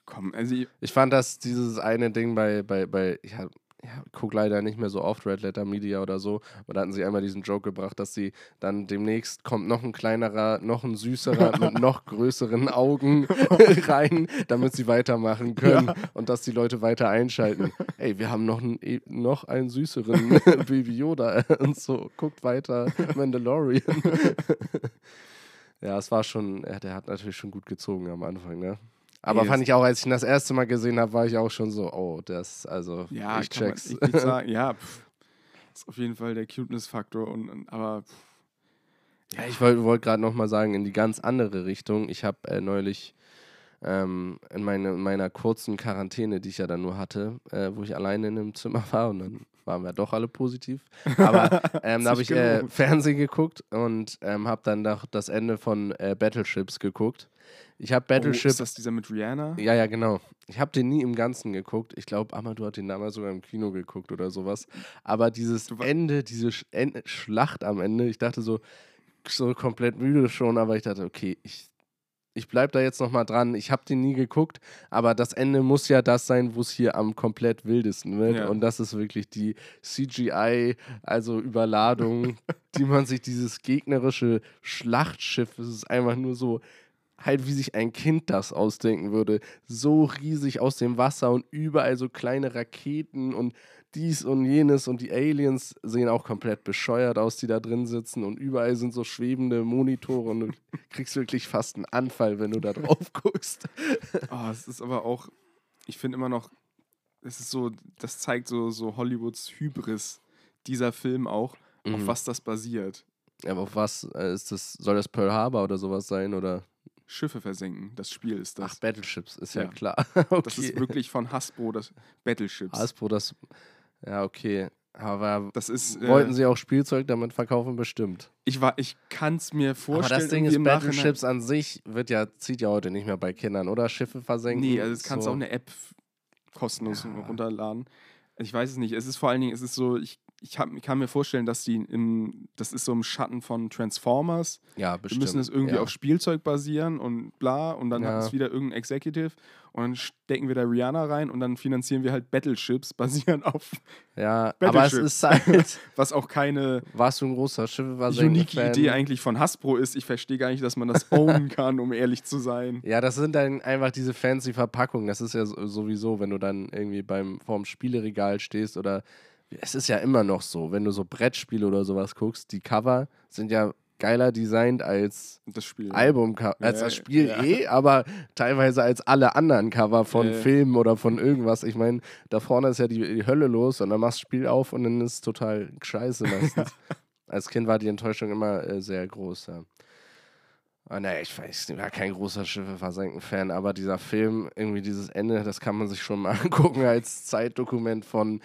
komm, also ich- Ich fand das dieses eine Ding bei, bei, bei ich hab, ja, guck leider nicht mehr so oft Red Letter Media oder so, aber da hatten sie einmal diesen Joke gebracht, dass sie dann demnächst kommt noch ein kleinerer, noch ein süßerer mit noch größeren Augen rein, damit sie weitermachen können und dass die Leute weiter einschalten. Ey, wir haben noch einen, e- noch einen süßeren Baby Yoda und so, guckt weiter, Mandalorian. ja, es war schon, ja, der hat natürlich schon gut gezogen am Anfang, ne? Aber Ey, fand ich auch, als ich ihn das erste Mal gesehen habe, war ich auch schon so, oh, das, also, ja, ich man check's. echt nicht sagen. Ja, pff, ist auf jeden Fall der Cuteness-Faktor. Und, und, aber pff, Ja, ich wollte wollt gerade nochmal sagen, in die ganz andere Richtung. Ich habe äh, neulich ähm, in, meine, in meiner kurzen Quarantäne, die ich ja dann nur hatte, äh, wo ich alleine in einem Zimmer war und dann waren wir doch alle positiv. Aber ähm, da habe ich äh. Fernsehen geguckt und ähm, habe dann noch das Ende von äh, Battleships geguckt. Ich habe oh, Battleship ist das dieser mit Rihanna? Ja, ja, genau. Ich habe den nie im Ganzen geguckt. Ich glaube, Amadou hat den damals sogar im Kino geguckt oder sowas. Aber dieses Ende, diese Sch End Schlacht am Ende, ich dachte so, so komplett müde schon, aber ich dachte, okay, ich, ich bleib da jetzt nochmal dran. Ich habe den nie geguckt, aber das Ende muss ja das sein, wo es hier am komplett wildesten wird. Ja. Und das ist wirklich die CGI, also Überladung, die man sich, dieses gegnerische Schlachtschiff, es ist einfach nur so halt wie sich ein Kind das ausdenken würde. So riesig aus dem Wasser und überall so kleine Raketen und dies und jenes und die Aliens sehen auch komplett bescheuert aus, die da drin sitzen und überall sind so schwebende Monitore und du kriegst wirklich fast einen Anfall, wenn du da drauf guckst. Oh, es ist aber auch, ich finde immer noch, es ist so, das zeigt so, so Hollywoods Hybris, dieser Film auch, auf Mhm. was das basiert. Aber auf was äh, ist das? Soll das Pearl Harbor oder sowas sein? Oder? Schiffe versenken, das Spiel ist Ach, das. Battleships, ist ja, Ja. klar. okay. Das ist wirklich von Hasbro, das Battleships. Hasbro, das. Ja, okay. Aber das ist, äh, wollten sie auch Spielzeug damit verkaufen? Bestimmt. ich, war- ich kann es mir vorstellen. Aber das Ding ist, Battleships an sich wird ja, zieht ja heute nicht mehr bei Kindern, oder? Schiffe versenken. Nee, also es kannst so. auch eine App kostenlos Ja. runterladen. Ich weiß es nicht. Es ist vor allen Dingen, es ist so, ich, ich, hab, ich kann mir vorstellen, dass die im, das ist so im Schatten von Transformers. Ja, Wir bestimmt. müssen es irgendwie ja. auf Spielzeug basieren und bla. Und dann Ja. hat es wieder irgendein Executive. Und dann stecken wir da Rihanna rein und dann finanzieren wir halt Battleships basierend auf, Ja, aber es ist halt, was auch keine warst du ein großer Schiffe versenken unique Fan? Idee eigentlich von Hasbro ist. Ich verstehe gar nicht, dass man das ownen kann, um ehrlich zu sein. Ja, das sind dann einfach diese fancy Verpackungen. Das ist ja so- sowieso, wenn du dann irgendwie beim vorm Spieleregal stehst oder es ist ja immer noch so, wenn du so Brettspiele oder sowas guckst, die Cover sind ja geiler designt als Das Spiel. Album, als das Spiel ja. eh, aber teilweise als alle anderen Cover von Ja. Filmen oder von irgendwas. Ich meine, da vorne ist ja die, die Hölle los und dann machst du das Spiel auf und dann ist es total scheiße meistens. als Kind war die Enttäuschung immer äh, sehr groß, ja. Ah, naja, ich weiß, ich war kein großer Schiffe versenken Fan, aber dieser Film, irgendwie dieses Ende, das kann man sich schon mal angucken als Zeitdokument von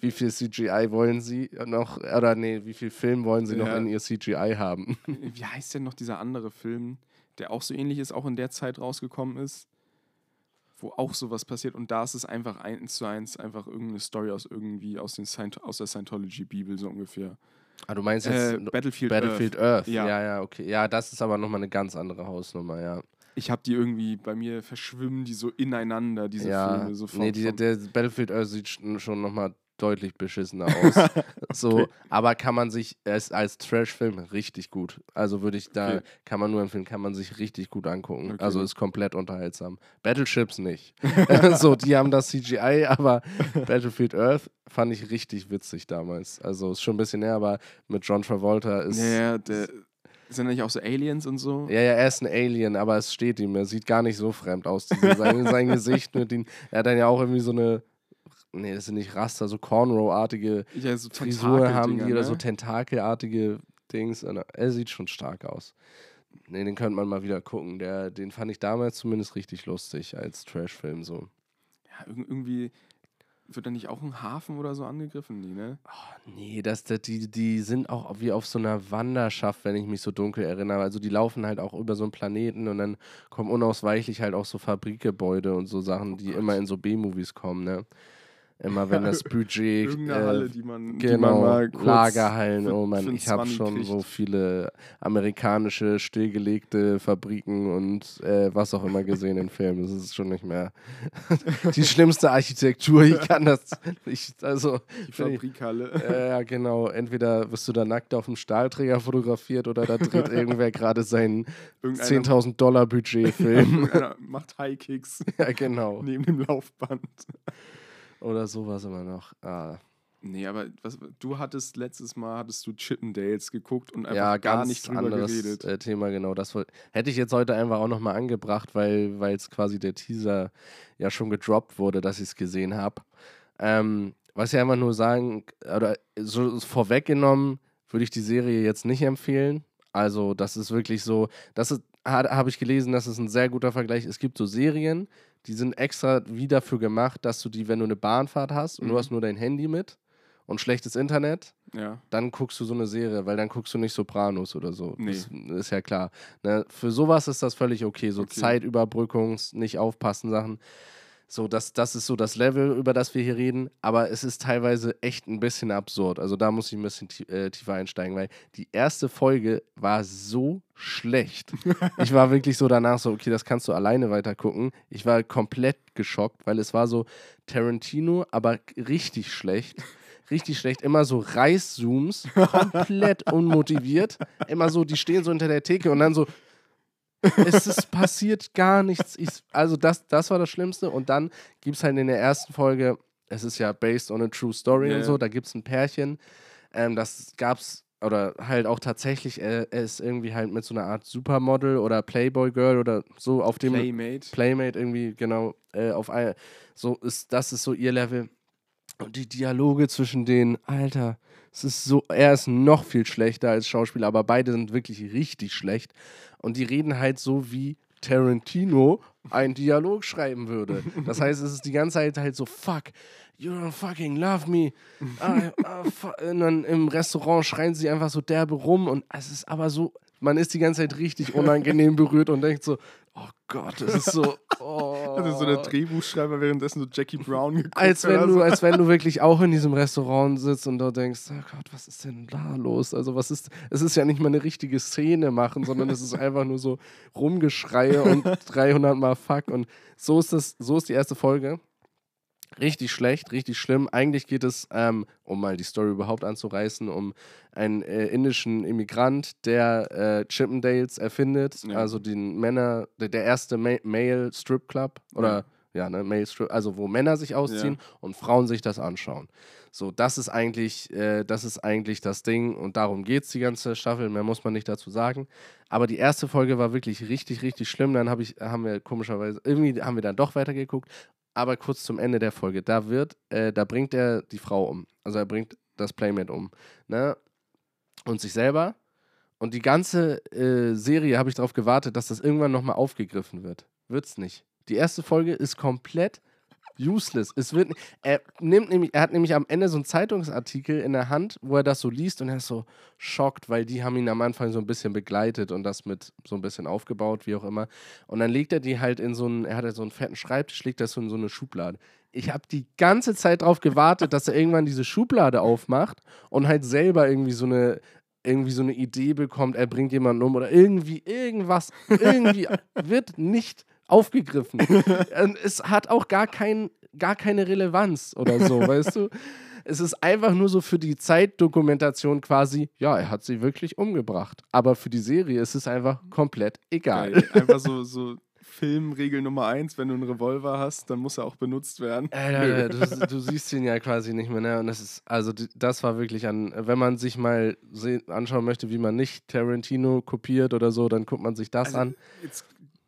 wie viel CGI wollen sie noch, oder nee, wie viel Film wollen sie noch Ja. in ihr CGI haben. Wie heißt denn noch dieser andere Film, der auch so ähnlich ist, auch in der Zeit rausgekommen ist? Wo auch sowas passiert und da ist es einfach eins zu eins einfach irgendeine Story aus irgendwie aus, den Scient aus der Scientology-Bibel so ungefähr. Ah, du meinst jetzt Äh, Battlefield, Battlefield Earth. Earth. Ja. Ja. ja, okay. Ja, das ist aber nochmal eine ganz andere Hausnummer, ja. Ich habe die irgendwie, bei mir verschwimmen die so ineinander, diese ja, Filme. So von, nee, die, der Battlefield Earth sieht sch- schon nochmal deutlich beschissener aus. so, Okay. aber kann man sich es als Trash-Film richtig gut. Also würde ich da, Okay. kann man nur empfehlen, kann man sich richtig gut angucken. Okay. Also ist komplett unterhaltsam. Battleships nicht. so, die haben das CGI, aber Battlefield Earth fand ich richtig witzig damals. Also ist schon ein bisschen näher, aber mit John Travolta ist. ja, ja, der, sind nicht auch so Aliens und so? Ja, ja, er ist ein Alien, aber es steht ihm. Er sieht gar nicht so fremd aus. Sein, sein Gesicht mit den. Er hat dann ja auch irgendwie so eine. Nee, das sind nicht Raster, so Cornrow-artige Ja, so Frisur haben die oder so ne? tentakelartige Dings. Und Er sieht schon stark aus. Nee, den könnte man mal wieder gucken. Der, den fand ich damals zumindest richtig lustig als Trash-Film so. Ja, irg- irgendwie wird da nicht auch ein Hafen oder so angegriffen, die, ne? Nee, das, das, die, die sind auch wie auf so einer Wanderschaft, wenn ich mich so dunkel erinnere. Also die laufen halt auch über so einen Planeten und dann kommen unausweichlich halt auch so Fabrikgebäude und so Sachen, die Gott. immer in so B-Movies kommen, ne? Immer wenn das Budget. Irgendeine äh, Halle, die man, die man Genau, mal kurz Lagerhallen, für- oh für Mann, ein ich habe 20 schon kriegt. so viele amerikanische stillgelegte Fabriken und äh, was auch immer gesehen in Filmen. Das ist schon nicht mehr die schlimmste Architektur. Ich kann das nicht, also Die ich- Fabrikhalle. äh, ja, genau. Entweder wirst du da nackt auf dem Stahlträger fotografiert oder da dreht irgendwer gerade seinen Irgendeiner, 10.000 Dollar Budgetfilm. macht High-Kicks ja, genau. neben dem Laufband. Oder sowas immer noch. Ah. Nee, aber was, du hattest letztes Mal hattest du Chippendales geguckt und einfach ja, gar ganz nicht drüber anderes geredet. Äh, Thema, genau. Das hätte ich jetzt heute einfach auch nochmal angebracht, weil es quasi der Teaser ja schon gedroppt wurde, dass ich es gesehen habe. Ähm, was ich einfach nur sagen, oder so vorweggenommen, würde ich die Serie jetzt nicht empfehlen. Also, das ist wirklich so, das ist, habe ich gelesen, das ist ein sehr guter Vergleich. Es gibt so Serien, die sind extra wie dafür gemacht, dass du die, wenn du eine Bahnfahrt hast und du Mhm. hast nur dein Handy mit und schlechtes Internet, ja. dann guckst du so eine Serie, weil dann guckst du nicht Sopranos oder so. Nee. Das ist ja klar. Ne? Für sowas ist das völlig okay. So Okay. Zeitüberbrückungs-, nicht aufpassen Sachen. So, das, das ist so das Level, über das wir hier reden. Aber es ist teilweise echt ein bisschen absurd. Also da muss ich ein bisschen äh, tiefer einsteigen, weil die erste Folge war so schlecht. ich war wirklich so danach so, okay, das kannst du alleine weiter gucken. Ich war komplett geschockt, weil es war so Tarantino, aber richtig schlecht. Richtig schlecht, immer so Reißzooms, komplett unmotiviert. Immer so, die stehen so hinter der Theke und dann so, es ist passiert gar nichts. Ich, also das, das war das Schlimmste. Und dann gibt es halt in der ersten Folge, es ist ja based on a true story Ja, und so, da gibt es ein Pärchen. Ähm, das gab's, oder halt auch tatsächlich, er, er ist irgendwie halt mit so einer Art Supermodel oder Playboy Girl oder so auf dem Playmate. Playmate irgendwie, genau, äh, auf ein, so ist, das ist so ihr Level. Und die Dialoge zwischen denen, Alter, es ist so, er ist noch viel schlechter als Schauspieler, aber beide sind wirklich richtig schlecht. Und die reden halt so, wie Tarantino einen Dialog schreiben würde. Das heißt, es ist die ganze Zeit halt so, fuck, you don't fucking love me. Ah, ah, fu- und dann im Restaurant schreien sie einfach so derbe rum und es ist aber so, man ist die ganze Zeit richtig unangenehm berührt und denkt so, oh Gott, es ist so, oh. Also so der Drehbuchschreiber währenddessen so Jackie Brown geguckt Als wenn, oder du, als wenn du wirklich auch in diesem Restaurant sitzt und dort denkst, oh Gott, was ist denn da los? Also was ist, es ist ja nicht mal eine richtige Szene machen, sondern es ist einfach nur so Rumgeschreie und 300 Mal Fuck und so ist das, so ist die erste Folge. Richtig schlecht, richtig schlimm. Eigentlich geht es, ähm, um mal die Story überhaupt anzureißen, um einen äh, indischen Immigrant, der äh, Chippendales erfindet, Ja. also den Männer, der, der erste Ma Male Strip Club oder ja, ne, Male Strip, also wo Männer sich ausziehen und Frauen sich das anschauen. So, das ist eigentlich, äh, das ist eigentlich das Ding und darum geht es die ganze Staffel, mehr muss man nicht dazu sagen. Aber die erste Folge war wirklich richtig, richtig schlimm. Dann hab ich, haben wir komischerweise, irgendwie haben wir dann doch weitergeguckt. Aber kurz zum Ende der Folge, da wird, äh, da bringt er die Frau um. Also er bringt das Playmate um. Ne? Und sich selber. Und die ganze äh, Serie habe ich darauf gewartet, dass das irgendwann nochmal aufgegriffen wird. Wird's nicht. Die erste Folge ist komplett useless. Es wird, er, nimmt nämlich, er hat nämlich am Ende so einen Zeitungsartikel in der Hand, wo er das so liest und er ist so schockt, weil die haben ihn am Anfang so ein bisschen begleitet und das mit so ein bisschen aufgebaut, wie auch immer. Und dann legt er die halt in so einen, er hat halt so einen fetten Schreibtisch, legt das so in so eine Schublade. Ich habe die ganze Zeit darauf gewartet, dass er irgendwann diese Schublade aufmacht und halt selber irgendwie so eine irgendwie so eine Idee bekommt, er bringt jemanden um oder irgendwie irgendwas, irgendwie wird nicht aufgegriffen. Und es hat auch gar, kein, gar keine Relevanz oder so, weißt du? Es ist einfach nur so für die Zeitdokumentation quasi, ja, er hat sie wirklich umgebracht. Aber für die Serie ist es einfach komplett egal. Geil. Einfach so, so Filmregel Nummer eins, wenn du einen Revolver hast, dann muss er auch benutzt werden. Alter, du, du siehst ihn ja quasi nicht mehr, ne? Und das ist, also das war wirklich an, wenn man sich mal anschauen möchte, wie man nicht Tarantino kopiert oder so, dann guckt man sich das Also, an. Jetzt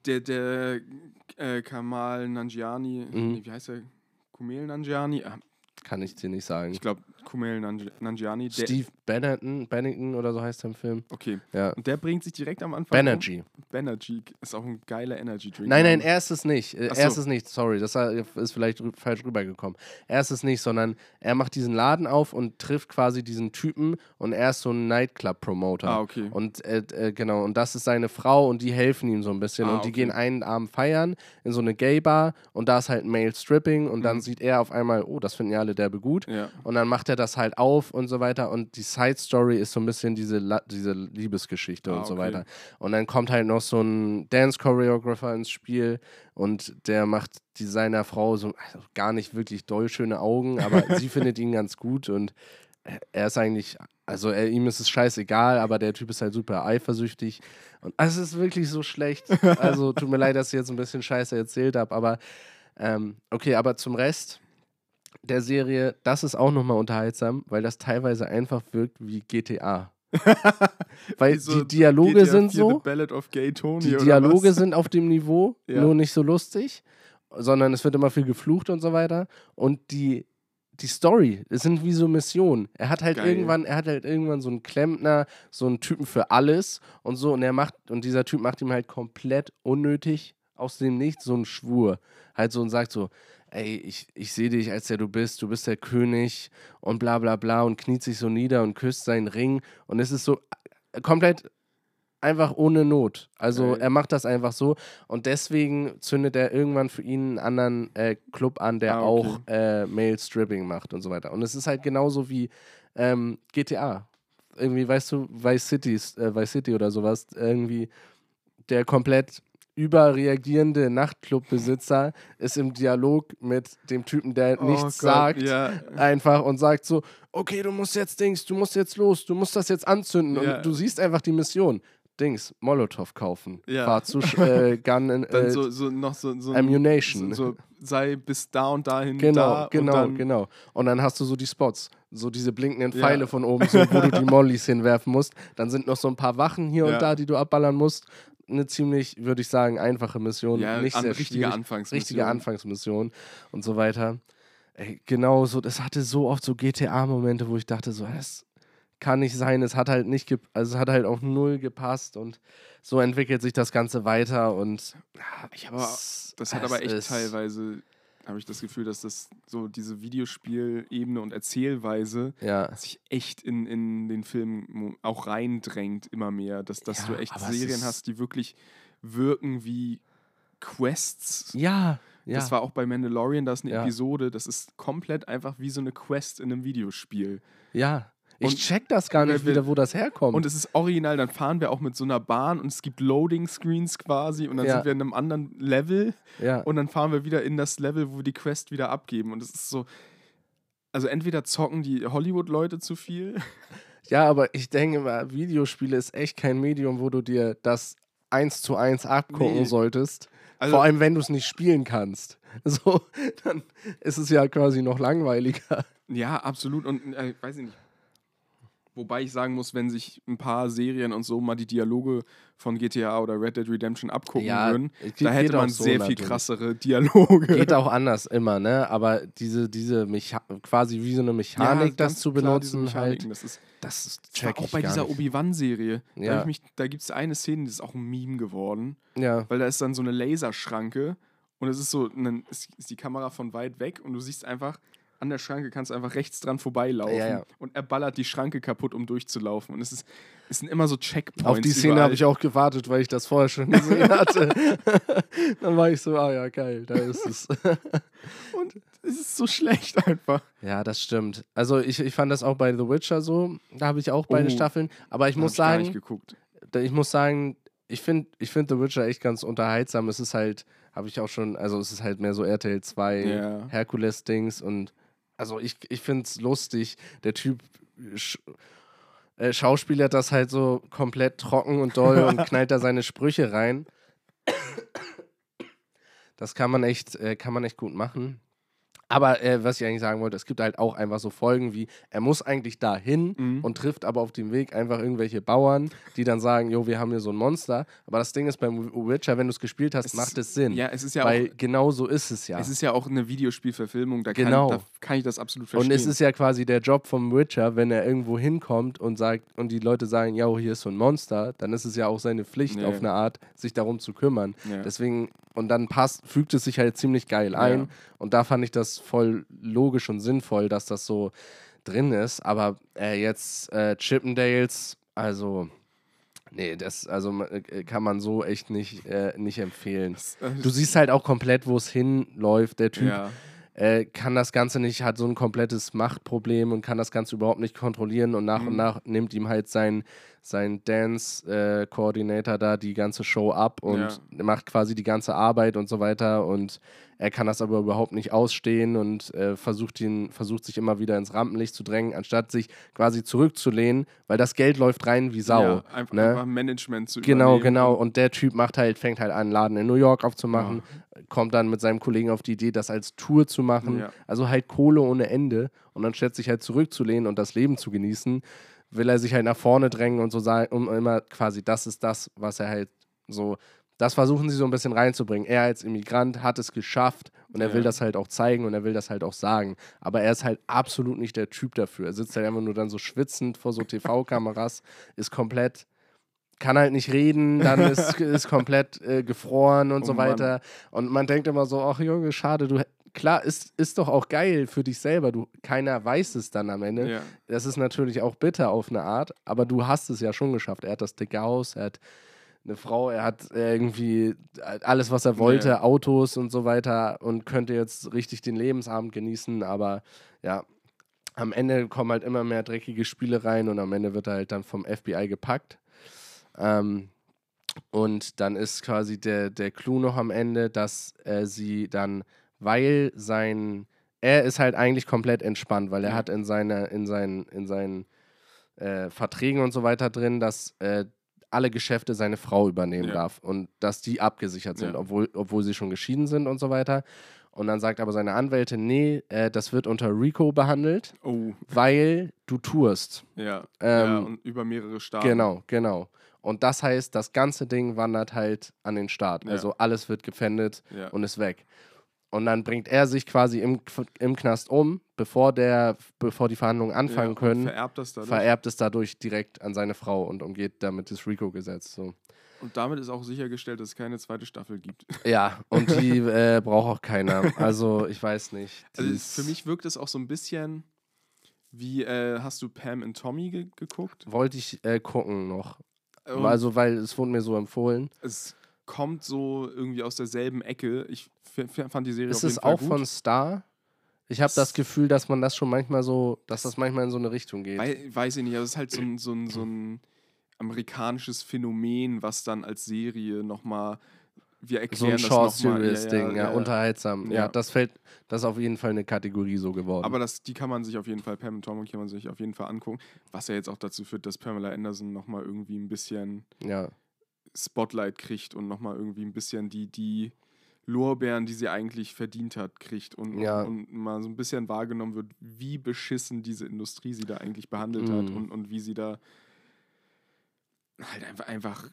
der, der äh, Kamal Nanjiani, Mhm. nee, wie heißt der? Kumel Nanjiani? Ah, kann ich dir nicht sagen. Ich glaube, Kumail Nanji- Nanjiani. Steve Bennington, Bennington oder so heißt er im Film. Okay. Ja. Und der bringt sich direkt am Anfang. Benergy. Um. Benergy ist auch ein geiler Energy Drink. Nein, nein, er ist es nicht. Ach Er ist so. es nicht, sorry, das ist vielleicht falsch rübergekommen. Er ist es nicht, sondern er macht diesen Laden auf und trifft quasi diesen Typen und er ist so ein Nightclub-Promoter. Ah, okay. Und äh, äh, genau, und das ist seine Frau und die helfen ihm so ein bisschen. Ah, und die okay. gehen einen Abend feiern in so eine Gay-Bar und da ist halt Male Stripping und dann Mhm. sieht er auf einmal, oh, das finden ja alle derbe gut. Ja. Und dann macht er das halt auf und so weiter. Und die Side Story ist so ein bisschen diese, La diese Liebesgeschichte Ah, und so okay. weiter. Und dann kommt halt noch so ein Dance Choreographer ins Spiel und der macht die seiner Frau so also gar nicht wirklich doll schöne Augen, aber sie findet ihn ganz gut und er- er ist eigentlich, also er, ihm ist es scheißegal, aber der Typ ist halt super eifersüchtig. Und es ist wirklich so schlecht. Also tut mir leid, dass ich jetzt ein bisschen scheiße erzählt habe, aber ähm, okay, aber zum Rest der Serie, das ist auch nochmal unterhaltsam, weil das teilweise einfach wirkt wie GTA. weil so die Dialoge GTA sind 4 so, The Ballad of Gay Tony die Dialoge sind auf dem Niveau, Ja. nur nicht so lustig, sondern es wird immer viel geflucht und so weiter. Und die, die Story, es sind wie so Missionen. Er hat halt Geil. irgendwann, er hat halt irgendwann so einen Klempner, so einen Typen für alles und so, und er macht, und dieser Typ macht ihm halt komplett unnötig aus dem Nichts so einen Schwur. Halt so und sagt so, ey, ich, ich sehe dich, als der du bist, du bist der König und bla bla bla und kniet sich so nieder und küsst seinen Ring. Und es ist so äh, komplett einfach ohne Not. Also Geil. er macht das einfach so und deswegen zündet er irgendwann für ihn einen anderen äh, Club an, der Ah, okay. auch äh, Male Stripping macht und so weiter. Und es ist halt genauso wie ähm, GTA. Irgendwie, weißt du, Vice City, äh, Vice City oder sowas, irgendwie der komplett überreagierende Nachtclubbesitzer ist im Dialog mit dem Typen, der Oh nichts Gott, sagt, Ja. einfach und sagt so, okay, du musst jetzt Dings, du musst jetzt los, du musst das jetzt anzünden Ja. und du siehst einfach die Mission. Dings, Molotow kaufen, Ja. fahr zu äh, Gun in, äh, so, so noch so, so, Ammunition. so, sei bis da und dahin Genau, da genau, und dann, genau. Und dann hast du so die Spots, so diese blinkenden Ja. Pfeile von oben, so, wo du die Mollys hinwerfen musst. Dann sind noch so ein paar Wachen hier Ja. und da, die du abballern musst. Eine ziemlich, würde ich sagen, einfache Mission. Ja, nicht an, sehr richtige. Anfangsmission. richtige Anfangsmission und so weiter. Ey, genau so, das hatte so oft so GTA-Momente, wo ich dachte, so, das kann nicht sein, es hat halt nicht, gep also es hat halt auch null gepasst und so entwickelt sich das Ganze weiter und Ich habe aber, das hat aber echt teilweise, habe ich das Gefühl, dass das so diese Videospielebene und Erzählweise Ja, sich echt in, in den Film auch reindrängt immer mehr, dass, dass Ja, du echt Serien hast, die wirklich wirken wie Quests. ja, ja. Das war auch bei Mandalorian, da ist eine Ja. Episode, das ist komplett einfach wie so eine Quest in einem Videospiel. ja. Ich check das gar nicht wieder, wo das herkommt. Und es ist original, dann fahren wir auch mit so einer Bahn und es gibt Loading-Screens quasi und dann Ja. sind wir in einem anderen Level ja. und dann fahren wir wieder in das Level, wo wir die Quest wieder abgeben. Und es ist so, also entweder zocken die Hollywood-Leute zu viel. Ja, aber ich denke mal, Videospiele ist echt kein Medium, wo du dir das eins zu eins abgucken Nee. solltest. Also- Vor allem, wenn du es nicht spielen kannst. So, dann ist es ja quasi noch langweiliger. Ja, absolut. Und äh, weiß ich nicht. Wobei ich sagen muss, wenn sich ein paar Serien und so mal die Dialoge von GTA oder Red Dead Redemption abgucken Ja, würden, es geht- da hätte man so sehr viel natürlich. krassere Dialoge. Geht auch anders immer, ne? Aber diese, diese Mecha quasi wie so eine Mechanik, das ganz zu benutzen, halt, Das ist das ist das check auch bei dieser. Obi-Wan-Serie. Da, Ja. mich- da gibt es eine Szene, die ist auch ein Meme geworden. Ja, weil da ist dann so eine Laserschranke und es ist so, dann ist die Kamera von weit weg und du siehst einfach, an der Schranke kannst du einfach rechts dran vorbeilaufen Ja, ja. und er ballert die Schranke kaputt, um durchzulaufen. Und es ist, es sind immer so Checkpoints. auf die Szene habe ich auch gewartet, weil ich das vorher schon gesehen hatte. Dann war ich so, ah ja, geil, da ist es. Und es ist so schlecht einfach. Ja, das stimmt. Also ich, ich fand das auch bei The Witcher so. Da habe ich auch beide Oh, Staffeln. Aber ich muss gar sagen, ich muss sagen, ich finde ich find The Witcher echt ganz unterhaltsam. Es ist halt, habe ich auch schon, also es ist halt mehr so RTL 2 Ja. Herkules-Dings und also ich, ich finde es lustig. Der Typ sch äh, schauspielert das halt so komplett trocken und doll und knallt da seine Sprüche rein. Das kann man echt, äh, kann man echt gut machen. Aber äh, was ich eigentlich sagen wollte, es gibt halt auch einfach so Folgen wie, er muss eigentlich dahin Mhm. und trifft aber auf dem Weg einfach irgendwelche Bauern, die dann sagen, jo, wir haben hier so ein Monster. Aber das Ding ist beim Witcher, wenn du es gespielt hast, Es macht es Sinn. Ja, es ist ja weil auch. genau so ist es ja. Es ist ja auch eine Videospielverfilmung, da, kann, Genau. da kann ich das absolut Und verstehen. es ist ja quasi der Job vom Witcher, wenn er irgendwo hinkommt und sagt, und die Leute sagen, ja, hier ist so ein Monster, dann ist es ja auch seine Pflicht, Ja. auf eine Art, sich darum zu kümmern. ja. Deswegen, und dann passt, fügt es sich halt ziemlich geil ein. Ja. Und da fand ich das voll logisch und sinnvoll, dass das so drin ist. Aber äh, jetzt äh, Chippendales, also. Nee, das also ma- äh, kann man so echt nicht, äh, nicht empfehlen. Äh, Du siehst halt auch komplett, wo es hinläuft. Der Typ ja. Äh, kann das Ganze nicht, hat so ein komplettes Machtproblem und kann das Ganze überhaupt nicht kontrollieren und nach und Mhm. nach nimmt ihm halt sein, sein Dance-Coordinator da die ganze Show ab und macht quasi die ganze Arbeit und so weiter und er kann das aber überhaupt nicht ausstehen und äh, versucht, ihn, versucht sich immer wieder ins Rampenlicht zu drängen, anstatt sich quasi zurückzulehnen, weil das Geld läuft rein wie Sau. Ja, einfach, ne? einfach Management zu Genau, übernehmen genau. und- Und der Typ macht halt, fängt halt an, einen Laden in New York aufzumachen, kommt dann mit seinem Kollegen auf die Idee, das als Tour zu machen. Ja. Also halt Kohle ohne Ende. Und dann statt sich halt zurückzulehnen und das Leben zu genießen, will er sich halt nach vorne drängen und so sagen, um immer quasi, das ist das, was er halt so. Das versuchen sie so ein bisschen reinzubringen. Er als Immigrant hat es geschafft und er Ja. will das halt auch zeigen und er will das halt auch sagen. Aber er ist halt absolut nicht der Typ dafür. Er sitzt halt einfach nur dann so schwitzend vor so TV-Kameras, ist komplett kann halt nicht reden, dann ist, ist komplett äh, gefroren und Oh so Mann. weiter. Und man denkt immer so, ach Junge, schade, du klar, ist, ist doch auch geil für dich selber. Du, keiner weiß es dann am Ende. Ja. Das ist natürlich auch bitter auf eine Art, aber du hast es ja schon geschafft. Er hat das dicke Haus, er hat eine Frau, er hat irgendwie alles, was er wollte, Ja. Autos und so weiter und könnte jetzt richtig den Lebensabend genießen, aber ja. Am Ende kommen halt immer mehr dreckige Spiele rein und am Ende wird er halt dann vom FBI gepackt. Ähm, und dann ist quasi der, der Clou noch am Ende, dass äh, sie dann, weil sein, er ist halt eigentlich komplett entspannt, weil er Ja. hat in, seine, in seinen, in seinen äh, Verträgen und so weiter drin, dass äh, alle Geschäfte seine Frau übernehmen Ja. darf und dass die abgesichert sind, Ja. obwohl, obwohl sie schon geschieden sind und so weiter. Und dann sagt aber seine Anwältin, nee, äh, das wird unter RICO behandelt, Oh, weil du tourst. ja. Ähm, ja. Und über mehrere Staaten. Genau, genau. Und das heißt, das ganze Ding wandert halt an den Staat. Ja. Also alles wird gefändet und ist weg. Und dann bringt er sich quasi im, im Knast um, bevor, der, bevor die Verhandlungen anfangen ja, können, Vererbt das dadurch. vererbt es dadurch direkt an seine Frau und umgeht damit das RICO-Gesetz. So. Und damit ist auch sichergestellt, dass es keine zweite Staffel gibt. Ja, und die äh, braucht auch keiner. Also ich weiß nicht. Also es- für mich wirkt es auch so ein bisschen wie, äh, hast du Pam und Tommy ge geguckt? wollte ich äh, gucken noch. Und Also, weil es wurde mir so empfohlen. es kommt so irgendwie aus derselben Ecke. Ich fand die Serie Ist es auch gut. von Star? Ich habe das Gefühl, dass man das schon manchmal so, dass das manchmal in so eine Richtung geht. Wei weiß ich nicht, aber es ist halt so ein, so ein, so ein amerikanisches Phänomen, was dann als Serie nochmal, wir so erklären ein das Short. Series Ding, ja, unterhaltsam. Ja. Ja. das fällt, das ist auf jeden Fall eine Kategorie so geworden. Aber das, die kann man sich auf jeden Fall, Pam und Tommy kann man sich auf jeden Fall angucken. Was ja jetzt auch dazu führt, dass Pamela Anderson nochmal irgendwie ein bisschen ja, Spotlight kriegt und nochmal irgendwie ein bisschen die, die Lorbeeren, die sie eigentlich verdient hat, kriegt und, Ja. und, und mal so ein bisschen wahrgenommen wird, wie beschissen diese Industrie sie da eigentlich behandelt hat Mhm. und, und wie sie da halt einfach, einfach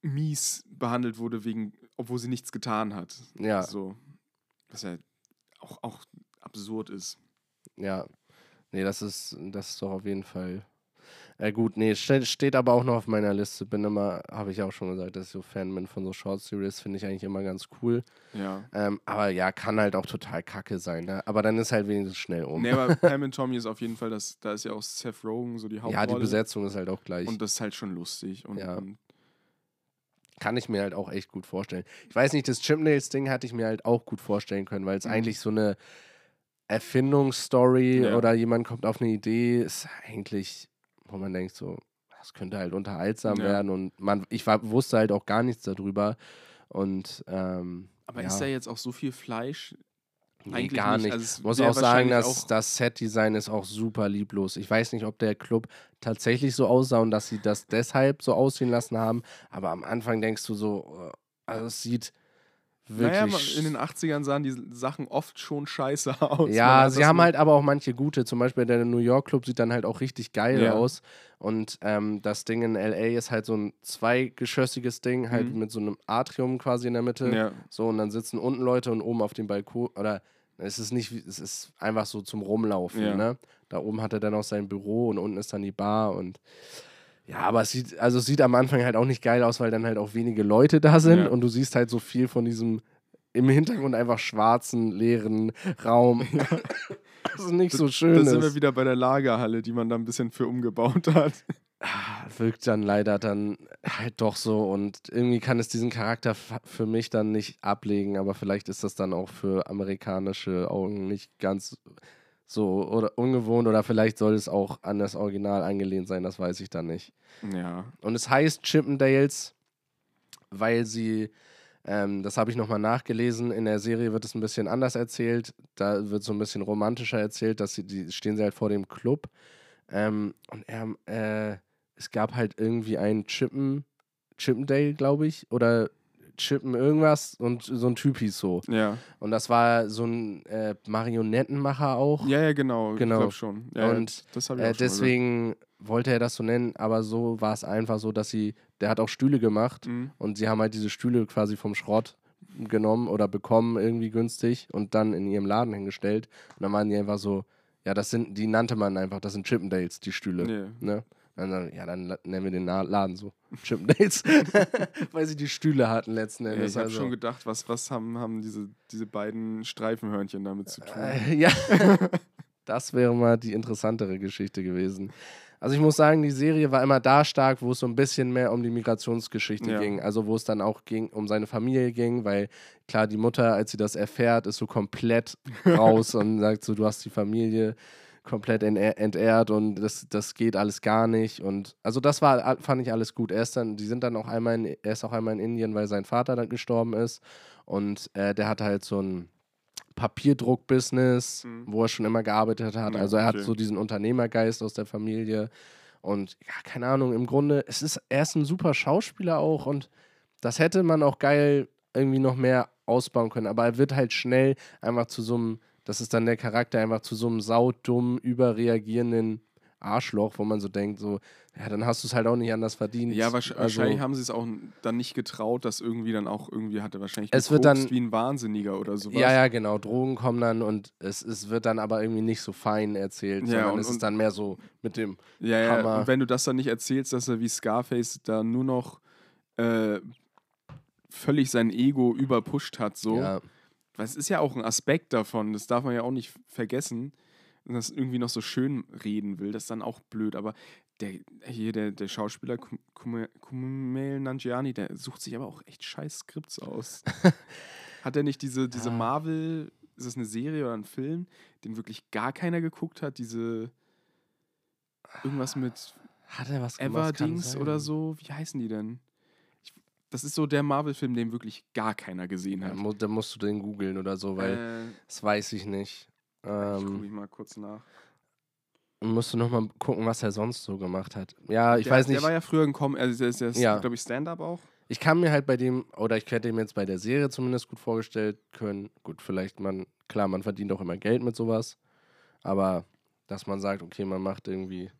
mies behandelt wurde, wegen, obwohl sie nichts getan hat. ja, So. Was ja auch, auch absurd ist. ja. Nee, das ist, das ist doch auf jeden Fall. Äh, gut, nee, steht, steht aber auch noch auf meiner Liste. Bin immer, habe ich auch schon gesagt, dass ich so Fan bin von so Short Series, finde ich eigentlich immer ganz cool. Ja. Ähm, aber ja, kann halt auch total kacke sein. Ne? Aber dann ist halt wenigstens schnell um. Nee, aber Pam und Tommy ist auf jeden Fall, das, da ist ja auch Seth Rogen so die Hauptrolle. ja, die Besetzung ist halt auch gleich. Und das ist halt schon lustig. Und, Ja. und Kann ich mir halt auch echt gut vorstellen. Ich weiß nicht, das Chimnails-Ding hatte ich mir halt auch gut vorstellen können, weil es Mhm. eigentlich so eine Erfindungsstory Ja. oder jemand kommt auf eine Idee, ist eigentlich, wo man denkt, so, das könnte halt unterhaltsam Ja. werden und man, ich war, wusste halt auch gar nichts darüber. Und ähm, aber ja. ist da jetzt auch so viel Fleisch? Nee, Eigentlich gar nicht. nicht. Also muss auch sagen, dass auch- das Set-Design ist auch super lieblos. Ich weiß nicht, ob der Club tatsächlich so aussah und dass sie das deshalb so aussehen lassen haben, aber am Anfang denkst du so, äh, also es sieht wirklich. Naja, in den 80ern sahen die Sachen oft schon scheiße aus. Ja, sie haben halt aber auch manche gute. Zum Beispiel der New York Club sieht dann halt auch richtig geil Ja. aus. Und ähm, das Ding in LA ist halt so ein zweigeschossiges Ding, halt Mhm. mit so einem Atrium quasi in der Mitte. Ja. So, und dann sitzen unten Leute und oben auf dem Balkon, oder Es ist nicht, es ist einfach so zum Rumlaufen, Ja. ne? Da oben hat er dann auch sein Büro und unten ist dann die Bar und ja, aber es sieht, also es sieht am Anfang halt auch nicht geil aus, weil dann halt auch wenige Leute da sind Ja. und du siehst halt so viel von diesem im Hintergrund einfach schwarzen, leeren Raum. Das ist nicht so schön. Da sind wir wieder bei der Lagerhalle, die man da ein bisschen für umgebaut hat. Ah, wirkt dann leider dann halt doch so und irgendwie kann es diesen Charakter für mich dann nicht ablegen, aber vielleicht ist das dann auch für amerikanische Augen nicht ganz so oder ungewohnt oder vielleicht soll es auch an das Original angelehnt sein, das weiß ich dann nicht. Ja. Und es heißt Chippendales, weil sie, ähm, das habe ich nochmal nachgelesen, in der Serie wird es ein bisschen anders erzählt. Da wird so ein bisschen romantischer erzählt, dass sie, die stehen sie halt vor dem Club. Ähm, und er, äh, es gab halt irgendwie einen Chippen, Chippendale, glaube ich, oder Chippen irgendwas und so ein Typ hieß so. Ja. Und das war so ein äh, Marionettenmacher auch. Ja, ja, genau. Genau. Ich glaube schon. Ja, Und, das ich Äh, auch mal deswegen wollte er das so nennen, aber so war es einfach so, dass sie, der hat auch Stühle gemacht. Mhm. und sie haben halt diese Stühle quasi vom Schrott genommen oder bekommen irgendwie günstig und dann in ihrem Laden hingestellt. Und dann waren die einfach so, ja, das sind, die nannte man einfach, das sind Chippendales, die Stühle. Nee. Ne? Dann, ja, dann nennen wir den Laden so. Chippendales. Weil sie die Stühle hatten letzten Ja, Endes. ich habe also. schon gedacht, was, was haben, haben diese, diese beiden Streifenhörnchen damit zu tun? Äh, ja, das wäre mal die interessantere Geschichte gewesen. Also ich muss sagen, die Serie war immer da stark, wo es so ein bisschen mehr um die Migrationsgeschichte Ja. ging. Also wo es dann auch ging, um seine Familie ging, weil klar, die Mutter, als sie das erfährt, ist so komplett raus und sagt so, du hast die Familie komplett entehrt und das, das geht alles gar nicht. Und also das war, fand ich alles gut. Er ist dann, die sind dann auch einmal in, er ist auch einmal in Indien, weil sein Vater dann gestorben ist. Und äh, der hatte halt so ein Papierdruck-Business, Mhm. wo er schon immer gearbeitet hat. Ja, also er hat okay. so diesen Unternehmergeist aus der Familie. Und ja, keine Ahnung, im Grunde, es ist, er ist ein super Schauspieler auch und das hätte man auch geil irgendwie noch mehr ausbauen können. Aber er wird halt schnell einfach zu so einem, das ist dann der Charakter, einfach zu so einem saudumm, überreagierenden Arschloch, wo man so denkt, so, ja, dann hast du es halt auch nicht anders verdient. Ja, Also- wahrscheinlich haben sie es auch dann nicht getraut, dass irgendwie dann auch irgendwie hatte wahrscheinlich Es wird dann- wie ein Wahnsinniger oder sowas. Ja, ja, genau. Drogen kommen dann und es, es wird dann aber irgendwie nicht so fein erzählt, Ja, sondern und- es ist dann mehr so mit dem. Ja, ja. Hammer. Und wenn du das dann nicht erzählst, dass er wie Scarface da nur noch äh, völlig sein Ego überpusht hat, so. Ja, Das ist ja auch ein Aspekt davon, das darf man ja auch nicht vergessen. Und das irgendwie noch so schön reden will, das ist dann auch blöd. Aber der, hier, der, der Schauspieler Kum- Kum- Kumail Nanjiani, der sucht sich aber auch echt scheiß Skripts aus. hat er nicht diese, diese Ja. Marvel, ist das eine Serie oder ein Film, den wirklich gar keiner geguckt hat? Diese irgendwas mit hat er was Everdings oder so? Wie heißen die denn? Ich, das ist so der Marvel-Film, den wirklich gar keiner gesehen Ja, hat. mu da musst du den googeln oder so, weil äh, das weiß ich nicht. ich gucke Ähm, mich mal kurz nach. musst du nochmal gucken, was er sonst so gemacht hat. Ja, ich der, weiß nicht. Der war ja früher Com also der ist Ja. glaube ich, Stand-up auch. Ich kann mir halt bei dem, oder ich hätte ihm jetzt bei der Serie zumindest gut vorgestellt können. Gut, vielleicht man, klar, man verdient auch immer Geld mit sowas. Aber dass man sagt, okay, man macht irgendwie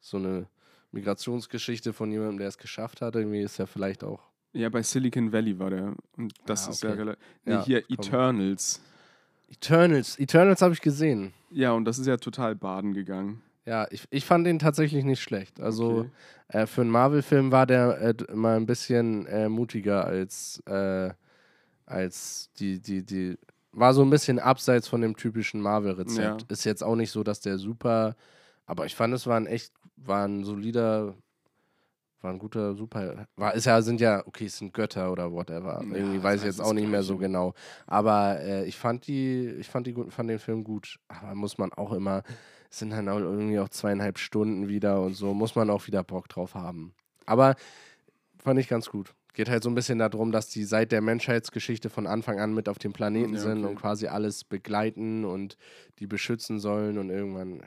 so eine Migrationsgeschichte von jemandem, der es geschafft hat, irgendwie ist ja vielleicht auch. Ja, bei Silicon Valley war der. Und das Ah, ist ja relativ. Nee, Ja, hier komm. Eternals. Eternals. Eternals habe ich gesehen. Ja, und das ist ja total baden gegangen. Ja, ich, ich fand den tatsächlich nicht schlecht. Also Okay. äh, für einen Marvel-Film war der äh, mal ein bisschen äh, mutiger als, äh, als die, die, die. War so ein bisschen abseits von dem typischen Marvel-Rezept. Ja. Ist jetzt auch nicht so, dass der super. Aber ich fand, es war ein echt, war ein solider, war ein guter Super. War, ist ja, sind ja, okay, es sind Götter oder whatever. Ja, Irgendwie weiß ich jetzt auch nicht mehr so genau. Aber äh, ich fand die, ich fand die fand den Film gut. Aber muss man auch immer, es sind dann auch irgendwie auch zweieinhalb Stunden wieder und so, muss man auch wieder Bock drauf haben. Aber fand ich ganz gut. Geht halt so ein bisschen darum, dass die seit der Menschheitsgeschichte von Anfang an mit auf dem Planeten Ja, sind okay. und quasi alles begleiten und die beschützen sollen und irgendwann,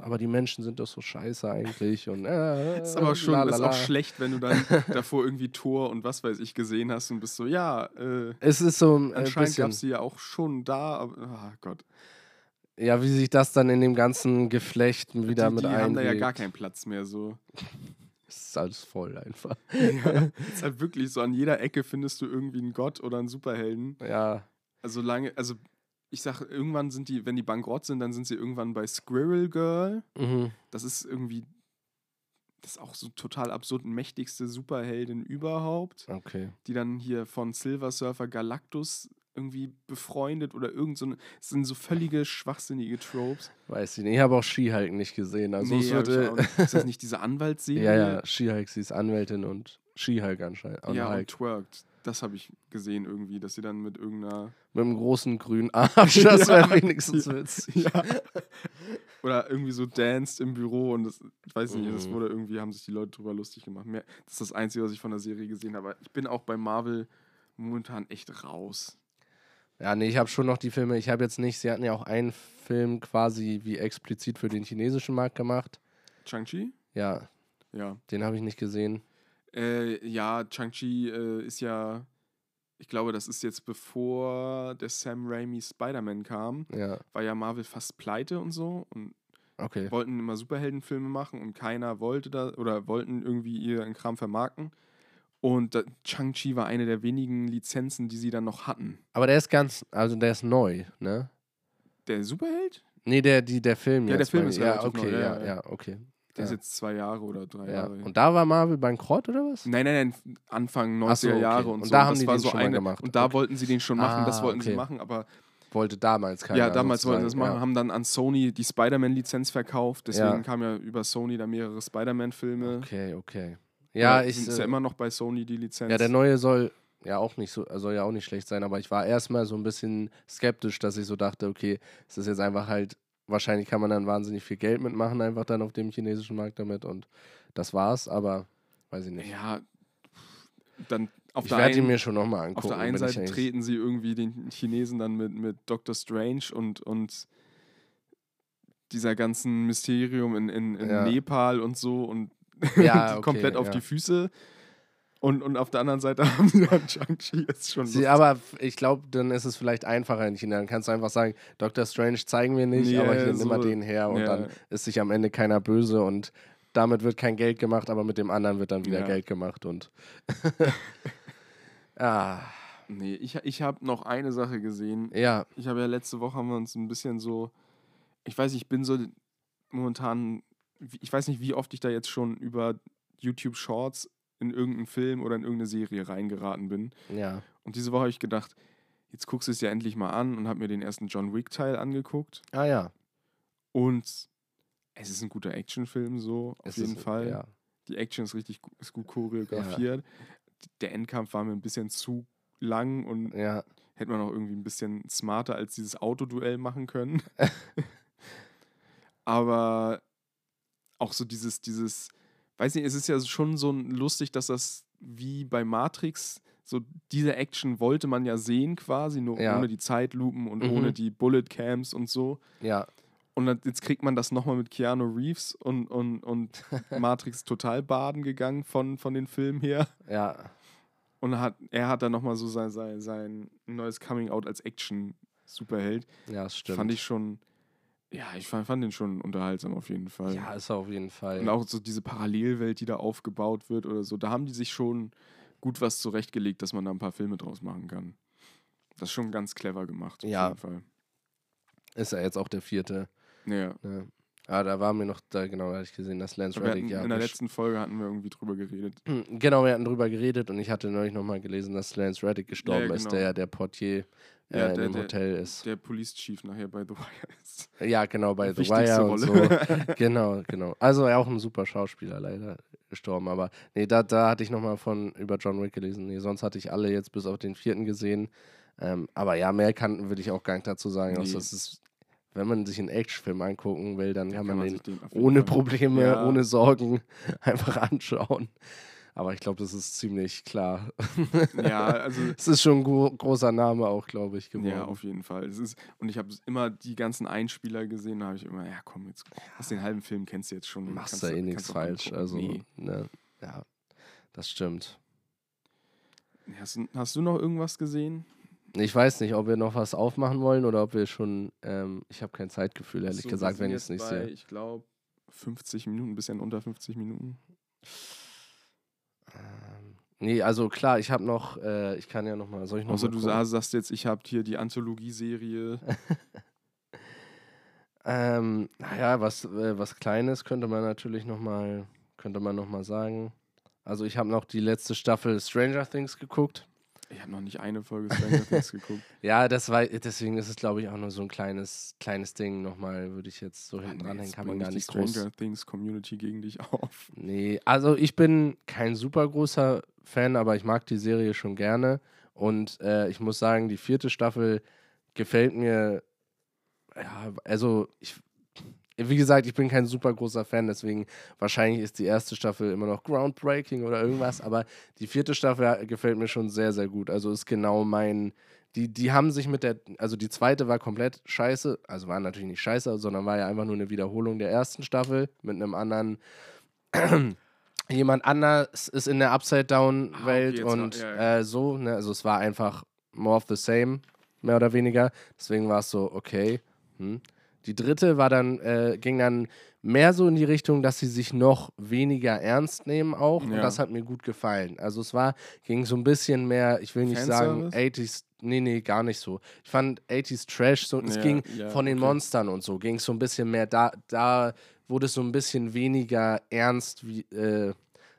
aber die Menschen sind doch so scheiße eigentlich und äh, Ist aber schon ist lalala. auch schlecht, wenn du dann davor irgendwie Tor und was weiß ich gesehen hast und bist so, ja, äh, Es ist so ein äh, anscheinend gab es die ja auch schon da, aber ah Gott. ja, wie sich das dann in dem ganzen Geflecht wieder die mit die haben da ja gar keinen Platz mehr so. Ist alles voll einfach. Ja, ist halt wirklich so, an jeder Ecke findest du irgendwie einen Gott oder einen Superhelden. Ja, Also lange, also ich sag, irgendwann sind die, wenn die bankrott sind, dann sind sie irgendwann bei Squirrel Girl. Mhm. Das ist irgendwie, das ist auch so total absurd, mächtigste Superheldin überhaupt, Okay. die dann hier von Silver Surfer Galactus irgendwie befreundet oder irgend so eine, es sind so völlige schwachsinnige Tropes. Weiß ich nicht. Ich habe auch She-Hulk nicht gesehen. Also es auch äh, nicht. ist das nicht diese Anwaltsserie? ja, ja, She-Hulk, sie ist Anwältin und She-Hulk anscheinend. Und Ja, und Hulk. twerkt. Das habe ich gesehen irgendwie, dass sie dann mit irgendeiner Mit einem großen grünen Arsch, das wäre Ja. wenigstens witzig. Ja. Oder irgendwie so danced im Büro und das, ich weiß nicht, das Mhm. wurde irgendwie, haben sich die Leute drüber lustig gemacht. Mehr, das ist das Einzige, was ich von der Serie gesehen habe. Ich bin auch bei Marvel momentan echt raus. Ja, nee, ich habe schon noch die Filme. Ich habe jetzt nicht, sie hatten ja auch einen Film quasi wie explizit für den chinesischen Markt gemacht. Chang-Chi? Ja, Ja. den habe ich nicht gesehen. Äh, ja, Chang-Chi äh, ist ja, ich glaube, das ist jetzt bevor der Sam Raimi Spider-Man kam, Ja, war ja Marvel fast pleite und so und okay. wollten immer Superheldenfilme machen und keiner wollte da oder wollten irgendwie ihren Kram vermarkten. Und da- Chang-Chi war eine der wenigen Lizenzen, die sie dann noch hatten. Aber der ist ganz, also der ist neu, ne? Der Superheld? Nee, der, die, der Film Ja, der. Film ist. Ja, okay, neu, ja, ja, ja, ja. okay. Der ist Ja. jetzt zwei Jahre oder drei Ja. Jahre. Und da war Marvel bankrott oder was? Nein, nein, nein, Anfang 90er Ach so, okay. Jahre und, Und so. da haben das die den so schon mal eine, gemacht. Und da Okay. wollten sie den schon machen, das Ah, wollten sie okay. machen, aber Wollte damals keiner. ja, damals wollten sie das machen, haben dann an Sony die Spider-Man-Lizenz verkauft, deswegen Ja. kamen ja über Sony da mehrere Spider-Man-Filme. Okay, okay. Ja, Oder ich. Ist äh, ja immer noch bei Sony die Lizenz. Ja, der neue soll ja auch nicht so, soll ja auch nicht schlecht sein, aber ich war erstmal so ein bisschen skeptisch, dass ich so dachte, okay, es ist jetzt einfach halt, wahrscheinlich kann man dann wahnsinnig viel Geld mitmachen, einfach dann auf dem chinesischen Markt damit und das war's, aber weiß ich nicht. Ja, dann auf ich der, werde ihn einen, mir schon nochmal auf angucken. der einen Seite treten sie irgendwie den Chinesen dann mit, mit Doctor Strange und, und dieser ganzen Mysterium in, in, in Ja. Nepal und so und Ja, okay, komplett auf ja. die Füße. Und, und auf der anderen Seite haben sie dann Shang-Chi jetzt schon. Sie, aber ich glaube, dann ist es vielleicht einfacher in China. Dann kannst du einfach sagen, Dr. Strange zeigen wir nicht, Ja, aber hier ja, nimm mal so- den her und ja. dann ist sich am Ende keiner böse und damit wird kein Geld gemacht, aber mit dem anderen wird dann wieder Ja. Geld gemacht und ah, Nee, ich, ich habe noch eine Sache gesehen. ja, Ich habe ja letzte Woche haben wir uns ein bisschen so. Ich weiß, ich bin so momentan. Ich weiß nicht, wie oft ich da jetzt schon über YouTube Shorts in irgendeinen Film oder in irgendeine Serie reingeraten bin. ja. Und diese Woche habe ich gedacht, jetzt guckst du es ja endlich mal an und habe mir den ersten John Wick-Teil angeguckt. Ah ja. Und es ist ein guter Actionfilm, so auf Es jeden ist- Fall. Ja. Die Action ist richtig ist gut choreografiert. Der Endkampf war mir ein bisschen zu lang und ja. hätte man auch irgendwie ein bisschen smarter als dieses Autoduell machen können. Aber auch so dieses, dieses, weiß nicht, es ist ja schon so lustig, dass das wie bei Matrix, so diese Action wollte man ja sehen quasi, nur Ja. ohne die Zeitlupen und Mhm. ohne die Bullet Cams und so. Ja, Und dann, jetzt kriegt man das nochmal mit Keanu Reeves und, und, und Matrix total baden gegangen von, von den Filmen her. ja. Und hat, er hat dann nochmal so sein, sein, sein neues Coming-out als Action-Superheld. Ja, das stimmt. Fand ich schon, ja, ich fand, den schon unterhaltsam auf jeden Fall. ja, ist er auf jeden Fall. Und auch so diese Parallelwelt, die da aufgebaut wird oder so, da haben die sich schon gut was zurechtgelegt, dass man da ein paar Filme draus machen kann. Das ist schon ganz clever gemacht, auf Ja. jeden Fall. Ist er jetzt auch der vierte. Ja. Ne? Ah, da war mir noch, da genau, da hatte ich gesehen, dass Lance Wir Reddick ja. in der letzten Folge hatten wir irgendwie drüber geredet. Genau, wir hatten drüber geredet und ich hatte neulich nochmal gelesen, dass Lance Reddick gestorben ja, ist, genau. der ja der Portier äh, Ja, in der- dem der- Hotel ist. Der Police Chief nachher bei The Wire ist. Ja, genau, bei The Wire und so. Rolle. genau, genau. Also ja, auch ein super Schauspieler leider gestorben, aber nee, da, da hatte ich nochmal von über John Wick gelesen. Nee, sonst hatte ich alle jetzt bis auf den vierten gesehen. Ähm, aber ja, mehr kann, würde ich auch gar nicht dazu sagen. außer Nee. es ist, wenn man sich einen Actionfilm angucken will, dann kann man den den ohne Probleme, Ja. ohne Sorgen einfach anschauen. Aber ich glaube, das ist ziemlich klar. Ja, also Es ist schon ein gro großer Name auch, glaube ich, geworden. Ja, auf jeden Fall. Es ist, und ich habe immer die ganzen Einspieler gesehen, da habe ich immer, ja komm, jetzt hast den halben Film kennst du jetzt schon. Machst kannst da du- eh nichts falsch. Also, Nee. ne, ja, das stimmt. Hast, hast du noch irgendwas gesehen? Ich weiß nicht, ob wir noch was aufmachen wollen oder ob wir schon. Ähm, ich habe kein Zeitgefühl, ehrlich So, gesagt, wenn ich es nicht bei, sehe. Ich glaube, 50 Minuten, ein bisschen unter 50 Minuten. Ähm, Nee, also klar, ich habe noch, äh, ich kann ja noch mal, soll ich noch Außer mal du gucken? sagst, sagst jetzt, ich habe hier die Anthologieserie. Ähm, naja, was, äh, was Kleines könnte man natürlich noch mal, könnte man noch mal sagen. Also ich habe noch die letzte Staffel Stranger Things geguckt. Ich habe noch nicht eine Folge Stranger Things geguckt. Ja, das war, deswegen ist es, glaube ich, auch nur so ein kleines, kleines Ding nochmal, würde ich jetzt so hinten dranhängen, kann man gar die nicht groß. Stranger Things Community gegen dich auf. Nee, also ich bin kein super großer Fan, aber ich mag die Serie schon gerne. Und äh, ich muss sagen, die vierte Staffel gefällt mir. Ja, also ich. Wie gesagt, ich bin kein super großer Fan, deswegen wahrscheinlich ist die erste Staffel immer noch groundbreaking oder irgendwas, aber die vierte Staffel gefällt mir schon sehr, sehr gut. Also ist genau mein. Die, die haben sich mit der, also die zweite war komplett scheiße, also war natürlich nicht scheiße, sondern war ja einfach nur eine Wiederholung der ersten Staffel mit einem anderen jemand anders ist in der Upside-Down-Welt Ah, okay, und ja, ja. Äh, so, ne? Also es war einfach more of the same, mehr oder weniger. Deswegen war es so, okay. Hm. Die dritte war dann, äh, ging dann mehr so in die Richtung, dass sie sich noch weniger ernst nehmen auch. Und Ja. das hat mir gut gefallen. Also es war, ging so ein bisschen mehr, ich will nicht sagen Fanservice? 80s, nee, nee, gar nicht so. Ich fand 80s Trash, so, es Ja, ging ja, von den okay. Monstern und so, ging es so ein bisschen mehr, da, da wurde es so ein bisschen weniger ernst wie, äh,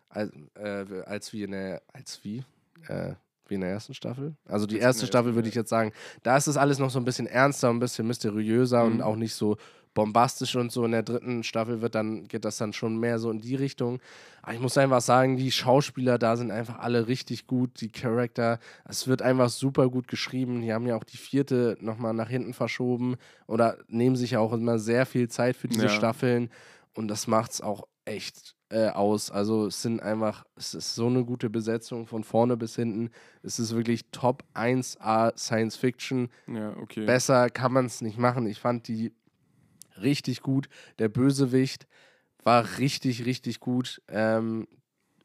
als, äh, als wie in der, als wie, äh, wie in der ersten Staffel. Also die erste Staffel würde ich jetzt sagen, da ist es alles noch so ein bisschen ernster, ein bisschen mysteriöser und Mhm. auch nicht so bombastisch und so. In der dritten Staffel wird dann, geht das dann schon mehr so in die Richtung. Aber ich muss einfach sagen, die Schauspieler da sind einfach alle richtig gut, die Charakter. Es wird einfach super gut geschrieben. Die haben ja auch die vierte nochmal nach hinten verschoben oder nehmen sich ja auch immer sehr viel Zeit für diese Ja. Staffeln. Und das macht es auch echt äh, aus. Also es sind einfach, es ist so eine gute Besetzung von vorne bis hinten. Es ist wirklich Top 1A Science Fiction. Ja, okay. Besser kann man es nicht machen. Ich fand die richtig gut. Der Bösewicht war richtig, richtig gut. Ähm,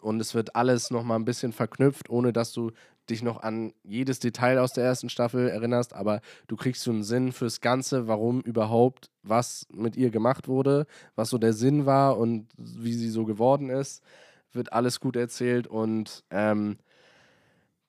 und es wird alles nochmal ein bisschen verknüpft, ohne dass du dich noch an jedes Detail aus der ersten Staffel erinnerst, aber du kriegst so einen Sinn fürs Ganze, warum überhaupt was mit ihr gemacht wurde, was so der Sinn war und wie sie so geworden ist. Wird alles gut erzählt und ähm,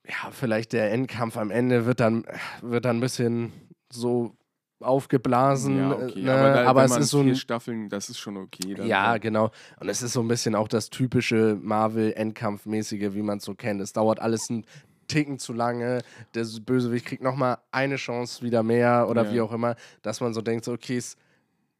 ja, vielleicht der Endkampf am Ende wird dann, wird dann ein bisschen so aufgeblasen. ja, okay. ne? Aber, da, aber es ist so vier ein Staffeln, das ist schon okay. ja, so. genau. Und es ist so ein bisschen auch das typische Marvel-Endkampfmäßige, wie man es so kennt. Es dauert alles einen Ticken zu lange. Der Bösewicht kriegt nochmal eine Chance wieder mehr oder Ja. wie auch immer, dass man so denkt, so, okay, es,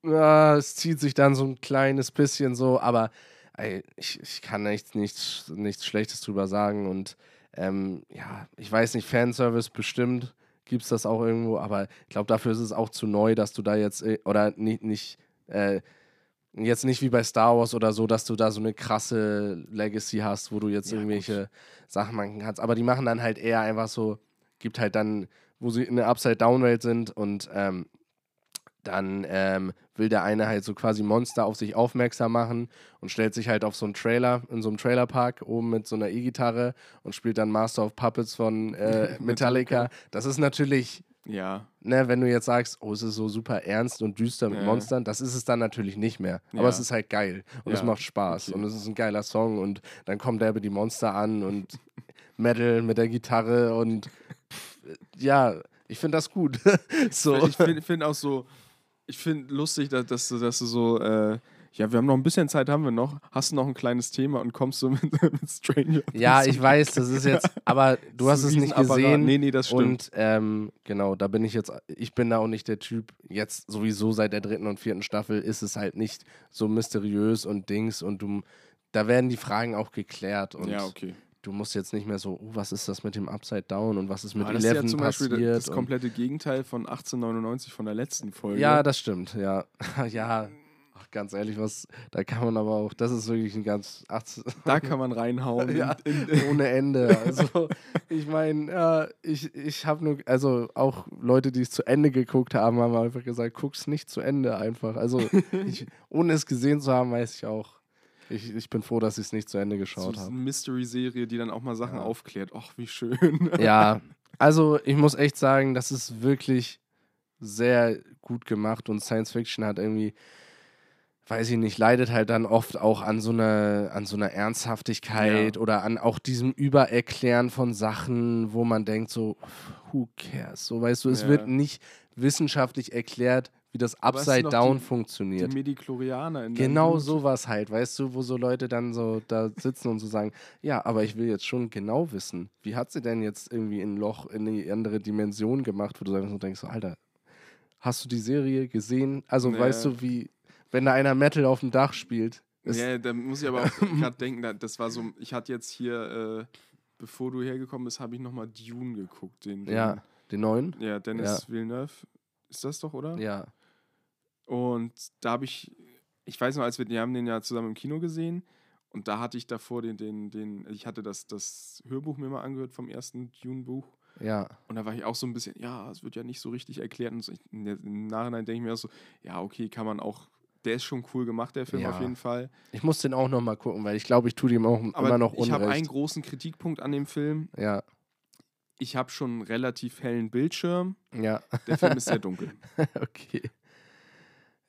ah, es zieht sich dann so ein kleines bisschen so, aber ey, ich, ich kann echt nichts, nichts Schlechtes drüber sagen. Und ähm, ja, ich weiß nicht, Fanservice bestimmt gibt es das auch irgendwo, aber ich glaube, dafür ist es auch zu neu, dass du da jetzt, äh, oder nicht, nicht äh, jetzt nicht wie bei Star Wars oder so, dass du da so eine krasse Legacy hast, wo du jetzt Ja, irgendwelche Sachen machen kannst. Aber die machen dann halt eher einfach so, gibt halt dann, wo sie in der Upside-Down-Welt sind und ähm, dann ähm, will der eine halt so quasi Monster auf sich aufmerksam machen und stellt sich halt auf so einen Trailer, in so einem Trailerpark oben mit so einer E-Gitarre und spielt dann Master of Puppets von äh, Metallica. Das ist natürlich Ja, ne, wenn du jetzt sagst, oh, es ist so super ernst und düster mit Ja. Monstern, das ist es dann natürlich nicht mehr. Aber Ja. es ist halt geil und es Ja, macht Spaß okay. und es ist ein geiler Song und dann kommt der über die Monster an und Metal mit der Gitarre und ja, ich finde das gut. so. Ich finde find auch so, ich finde lustig, dass, dass, du, dass du so, äh, ja, wir haben noch ein bisschen Zeit, haben wir noch. Hast du noch ein kleines Thema und kommst so mit, mit Stranger ja, ich weiß, das ist jetzt, aber du Das hast es nicht gesehen. Nee, nee, das stimmt. Und ähm, genau, da bin ich jetzt, ich bin da auch nicht der Typ, jetzt sowieso seit der dritten und vierten Staffel ist es halt nicht so mysteriös und Dings und du, da werden die Fragen auch geklärt und ja, okay. du musst jetzt nicht mehr so, oh, was ist das mit dem Upside Down und was ist mit Aber das ist ja zum Beispiel passiert. das und- komplette Gegenteil von 1899 von der letzten Folge. ja, das stimmt, ja. ja, ach, ganz ehrlich, was, da kann man aber auch, das ist wirklich ein ganz, 18, da kann man reinhauen. Ja, in, in, ohne Ende. Also, ich meine, ja, ich, ich habe nur, also auch Leute, die es zu Ende geguckt haben, haben einfach gesagt, guck's nicht zu Ende einfach. Also, ich, ohne es gesehen zu haben, weiß ich auch. Ich, ich bin froh, dass ich es nicht zu Ende geschaut eine habe. Mystery-Serie, die dann auch mal Sachen Ja. aufklärt. Ach, wie schön. Ja, also ich muss echt sagen, das ist wirklich sehr gut gemacht und Science Fiction hat irgendwie, weiß ich nicht, leidet halt dann oft auch an so einer, an so einer Ernsthaftigkeit Ja. oder an auch diesem Übererklären von Sachen, wo man denkt so, who cares? So, weißt du, es Ja. wird nicht wissenschaftlich erklärt, wie das Upside Down die- funktioniert. Die Mediklorianer in Genau sowas halt, weißt du, wo so Leute dann so da sitzen und so sagen, ja, aber ich will jetzt schon genau wissen, wie hat sie denn jetzt irgendwie ein Loch in eine andere Dimension gemacht, wo du einfach so denkst, so, Alter, hast du die Serie gesehen? Also Nee. weißt du, wie, wenn da einer Metal auf dem Dach spielt, Ja, da muss ich aber auch gerade denken, da- das war so, ich hatte jetzt hier, äh, bevor du hergekommen bist, habe ich nochmal Dune geguckt. Den, den, ja, den neuen? Ja, Dennis Villeneuve. Ist das doch, oder? Ja. Und da habe ich, ich weiß noch, als wir, wir haben den ja zusammen im Kino gesehen und da hatte ich davor den, den, den, ich hatte das, das Hörbuch mir mal angehört vom ersten Dune-Buch Ja. und da war ich auch so ein bisschen, ja, es wird ja nicht so richtig erklärt und so. Ich, im Nachhinein denke ich mir auch so, ja, okay, kann man auch, der ist schon cool gemacht, der Film Ja. auf jeden Fall. Ich muss den auch noch mal gucken, weil ich glaube, ich tue dem auch Aber immer noch ich habe einen Unrecht. großen Kritikpunkt an dem Film. ja, Ich habe schon einen relativ hellen Bildschirm. ja, Der Film ist sehr dunkel. okay.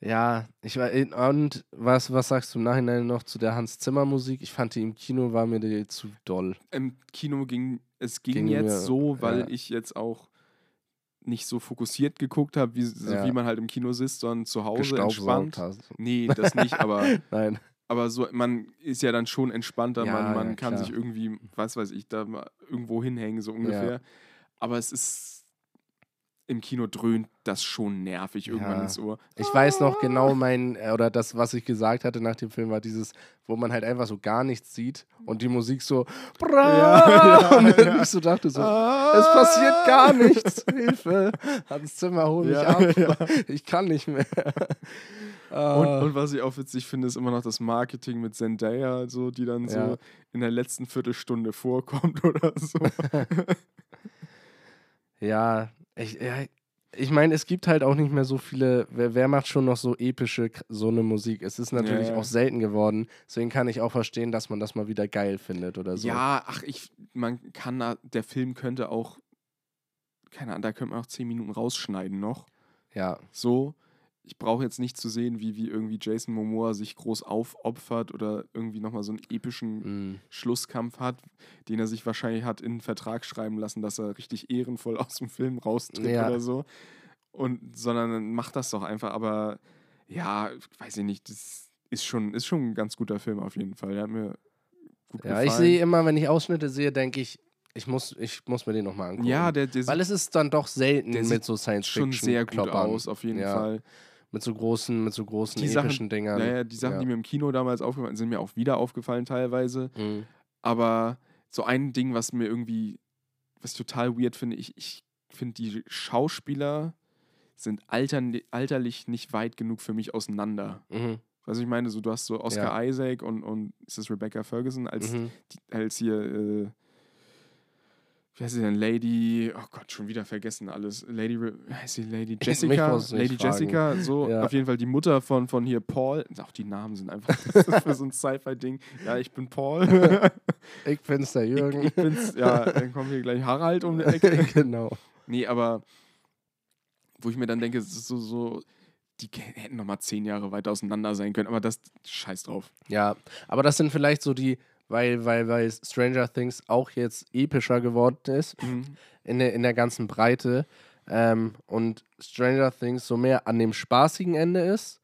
Ja, ich war und was, was sagst du im Nachhinein noch zu der Hans Zimmer Musik? Ich fand die im Kino war mir die zu doll. Im Kino ging es ging, Ging jetzt mir- so, weil ja. ich jetzt auch nicht so fokussiert geguckt habe, wie, so Ja. wie man halt im Kino sitzt, sondern zu Hause entspannt. hast. Nee, das nicht, aber, Nein. aber so, man ist ja dann schon entspannter, Ja, man, man ja, kann klar. sich irgendwie, was weiß ich, da mal irgendwo hinhängen, so ungefähr. Aber es ist im Kino dröhnt das schon nervig irgendwann Ja. ins Ohr. Ich weiß noch genau mein, äh, oder das, was ich gesagt hatte nach dem Film, war dieses, wo man halt einfach so gar nichts sieht und die Musik so bra Ja, und ja. ich so dachte so, Ah. es passiert gar nichts, Hilfe, Hans Zimmer, hol mich Ja, ab, ja. ich kann nicht mehr. Und, Ah, und was ich auch witzig finde, ist immer noch das Marketing mit Zendaya, so, die dann so Ja. in der letzten Viertelstunde vorkommt oder so. ja, ich, ja, ich meine, es gibt halt auch nicht mehr so viele, wer, wer macht schon noch so epische, so eine Musik? Es ist natürlich Ja. auch selten geworden, deswegen kann ich auch verstehen, dass man das mal wieder geil findet oder so. Ja, ach, ich, man kann da, der Film könnte auch, keine Ahnung, da könnte man auch zehn Minuten rausschneiden noch. Ja, So, ich brauche jetzt nicht zu sehen, wie, wie irgendwie Jason Momoa sich groß aufopfert oder irgendwie nochmal so einen epischen mm, Schlusskampf hat, den er sich wahrscheinlich hat in den Vertrag schreiben lassen, dass er richtig ehrenvoll aus dem Film raustritt Ja. oder so. Und, sondern macht das doch einfach. Aber ja, weiß ich nicht, das ist schon, ist schon ein ganz guter Film auf jeden Fall. Der hat mir gut Ja, gefallen. ich sehe immer, wenn ich Ausschnitte sehe, denke ich, ich muss, ich muss mir den nochmal angucken. Ja, der, der Weil es ist dann doch selten mit so Science schon sehr gut aus, auf jeden Ja. Fall. Mit so großen, mit so großen Die Sachen- epischen Dingern. Naja, die Sachen, ja. die mir im Kino damals aufgefallen sind, mir auch wieder aufgefallen teilweise. Mhm. Aber so ein Ding, was mir irgendwie, was total weird finde, ich, ich finde, die Schauspieler sind altern, alterlich nicht weit genug für mich auseinander. Mhm. Also ich meine, so du hast so Oscar Isaac und, und ist das Rebecca Ferguson als, Mhm. die, als hier, äh, wie heißt sie denn, Lady, oh Gott, schon wieder vergessen alles. Lady, heißt sie Lady Jessica? Lady fragen. Jessica, so Ja. auf jeden Fall die Mutter von, von hier Paul. Auch die Namen sind einfach für so ein Sci-Fi-Ding. Ja, ich bin Paul. Ich bin's, der ich, Jürgen. ich bin's, ja, dann kommt hier gleich Harald um die Ecke. genau. Nee, aber wo ich mir dann denke, es ist so, so die hätten noch mal zehn Jahre weiter auseinander sein können, aber das scheiß drauf. Ja, aber das sind vielleicht so die, weil, weil, weil Stranger Things auch jetzt epischer geworden ist Mhm. in der, in der ganzen Breite ähm, und Stranger Things so mehr an dem spaßigen Ende ist,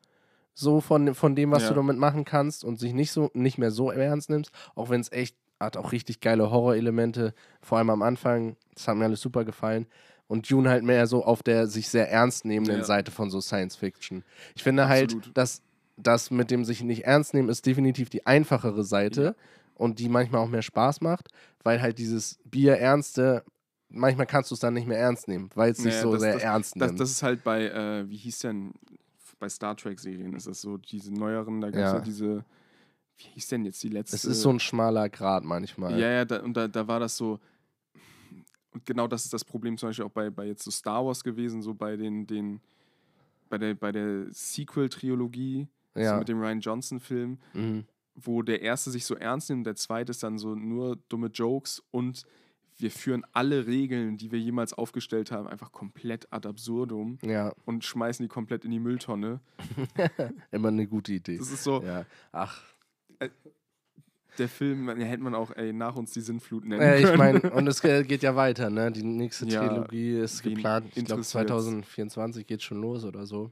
so von, von dem, was Ja. du damit machen kannst und sich nicht so nicht mehr so ernst nimmst, auch wenn es echt hat auch richtig geile Horrorelemente, vor allem am Anfang, das hat mir alles super gefallen. Und Dune halt mehr so auf der sich sehr ernst nehmenden Ja. Seite von so Science Fiction. Ich finde halt, Absolut. dass das mit dem sich nicht ernst nehmen ist definitiv die einfachere Seite Ja. Und die manchmal auch mehr Spaß macht, weil halt dieses Bier-Ernste, manchmal kannst du es dann nicht mehr ernst nehmen, weil es sich Naja, so das- sehr das- ernst Das, nimmt. das ist halt bei, äh, wie hieß denn, bei Star Trek-Serien ist das so, diese neueren, da gab es ja. Ja. diese, wie hieß denn jetzt die letzte? es ist so ein schmaler Grad manchmal. Ja, ja, da, und da, da war das so. Und genau das ist das Problem zum Beispiel auch bei, bei jetzt so Star Wars gewesen, so bei den, den bei der, bei der Sequel-Trilogie, Ja. mit dem Ryan Johnson-Film, Mhm. Wo der erste sich so ernst nimmt, der zweite ist dann so nur dumme Jokes und wir führen alle Regeln, die wir jemals aufgestellt haben, einfach komplett ad absurdum Ja, und schmeißen die komplett in die Mülltonne. immer eine gute Idee. Das ist so, Ja, ach, der Film, hätte man auch ey, nach uns die Sinnflut nennen äh, ich meine, und es ge- geht ja weiter, ne? Die nächste Ja, Trilogie ist geplant. Ich glaube, interessiert's? 2024 geht schon los oder so.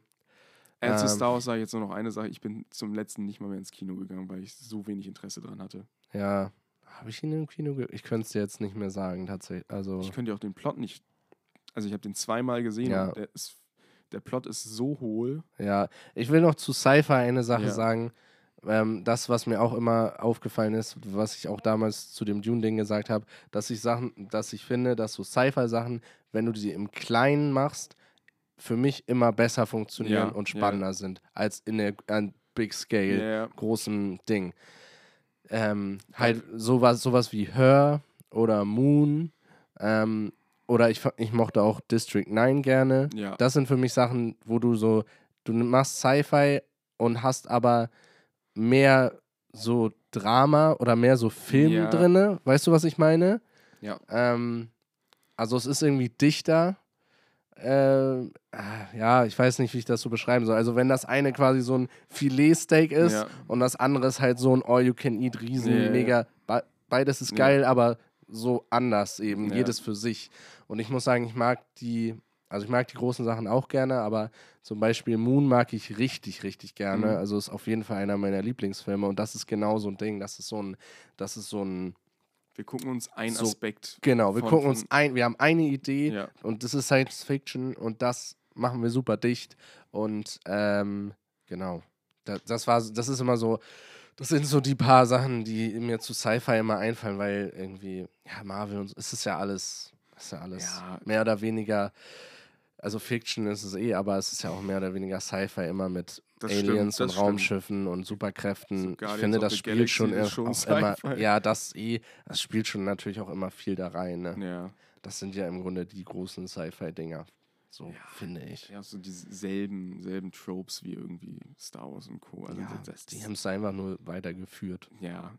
Äh, zu ähm, Star Wars sage ich jetzt nur noch eine Sache. Ich bin zum letzten nicht mal mehr ins Kino gegangen, weil ich so wenig Interesse dran hatte. Ja, habe ich ihn im Kino ge Ich könnte es dir jetzt nicht mehr sagen, tatsächlich. Also, Ich könnte ja auch den Plot nicht. Also ich habe den zweimal gesehen Ja. und der, ist, der Plot ist so hohl. ja. Ich will noch zu Sci-Fi eine Sache Ja. sagen. Ähm, das, was mir auch immer aufgefallen ist, was ich auch damals zu dem Dune-Ding gesagt habe, dass ich Sachen, dass ich finde, dass so Sci-Fi-Sachen, wenn du die im Kleinen machst, für mich immer besser funktionieren Ja, und ja. spannender sind als in der an Big Scale. Ja, großen Ding. Ähm, halt sowas, sowas wie Her oder Moon ähm, oder ich, ich mochte auch District 9 gerne. ja. Das sind für mich Sachen, wo du so, du machst Sci-Fi und hast aber mehr so Drama oder mehr so Film Ja. drinne. Weißt du, was ich meine? Ja. Ähm, also es ist irgendwie dichter. Äh, ja, ich weiß nicht, wie ich das so beschreiben soll. Also wenn das eine quasi so ein Filetsteak ist Ja. und das andere ist halt so ein All-You-Can-Eat riesen, ja. mega, be- beides ist geil, aber so anders eben, Ja. jedes für sich. Und ich muss sagen, ich mag die, also ich mag die großen Sachen auch gerne, aber zum Beispiel Moon mag ich richtig, richtig gerne. Mhm. Also ist auf jeden Fall einer meiner Lieblingsfilme und das ist genau so ein Ding. Das ist so ein, das ist so ein, Wir gucken uns einen So, Aspekt. genau, wir von- gucken uns ein, wir haben eine Idee Ja. und das ist Science Fiction und das machen wir super dicht und ähm, genau, das, das war, das ist immer so, das sind so die paar Sachen, die mir zu Sci-Fi immer einfallen, weil irgendwie, ja, Marvel und so, es ist ja alles, es ist ja alles Ja. mehr oder weniger, also Fiction ist es eh, aber es ist ja auch mehr oder weniger Sci-Fi immer mit Das stimmt, Aliens das und stimmt. Superkräften und Superkräften. So ich finde, das spielt Galaxy schon, auch schon immer, ja, das eh, das spielt schon natürlich auch immer viel da rein, ne? Ja. Das sind ja im Grunde die großen Sci-Fi-Dinger. So finde ich. Ja, so dieselben selben Tropes wie irgendwie Star Wars und Co. Also Ja, die haben es einfach nur weitergeführt. ja.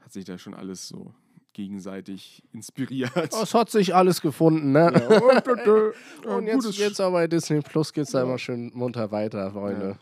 Hat sich da schon alles so gegenseitig inspiriert. Es hat sich alles gefunden, ne? Ja, und, jetzt geht's aber bei Disney Plus geht's da Ja. immer schön munter weiter, Freunde.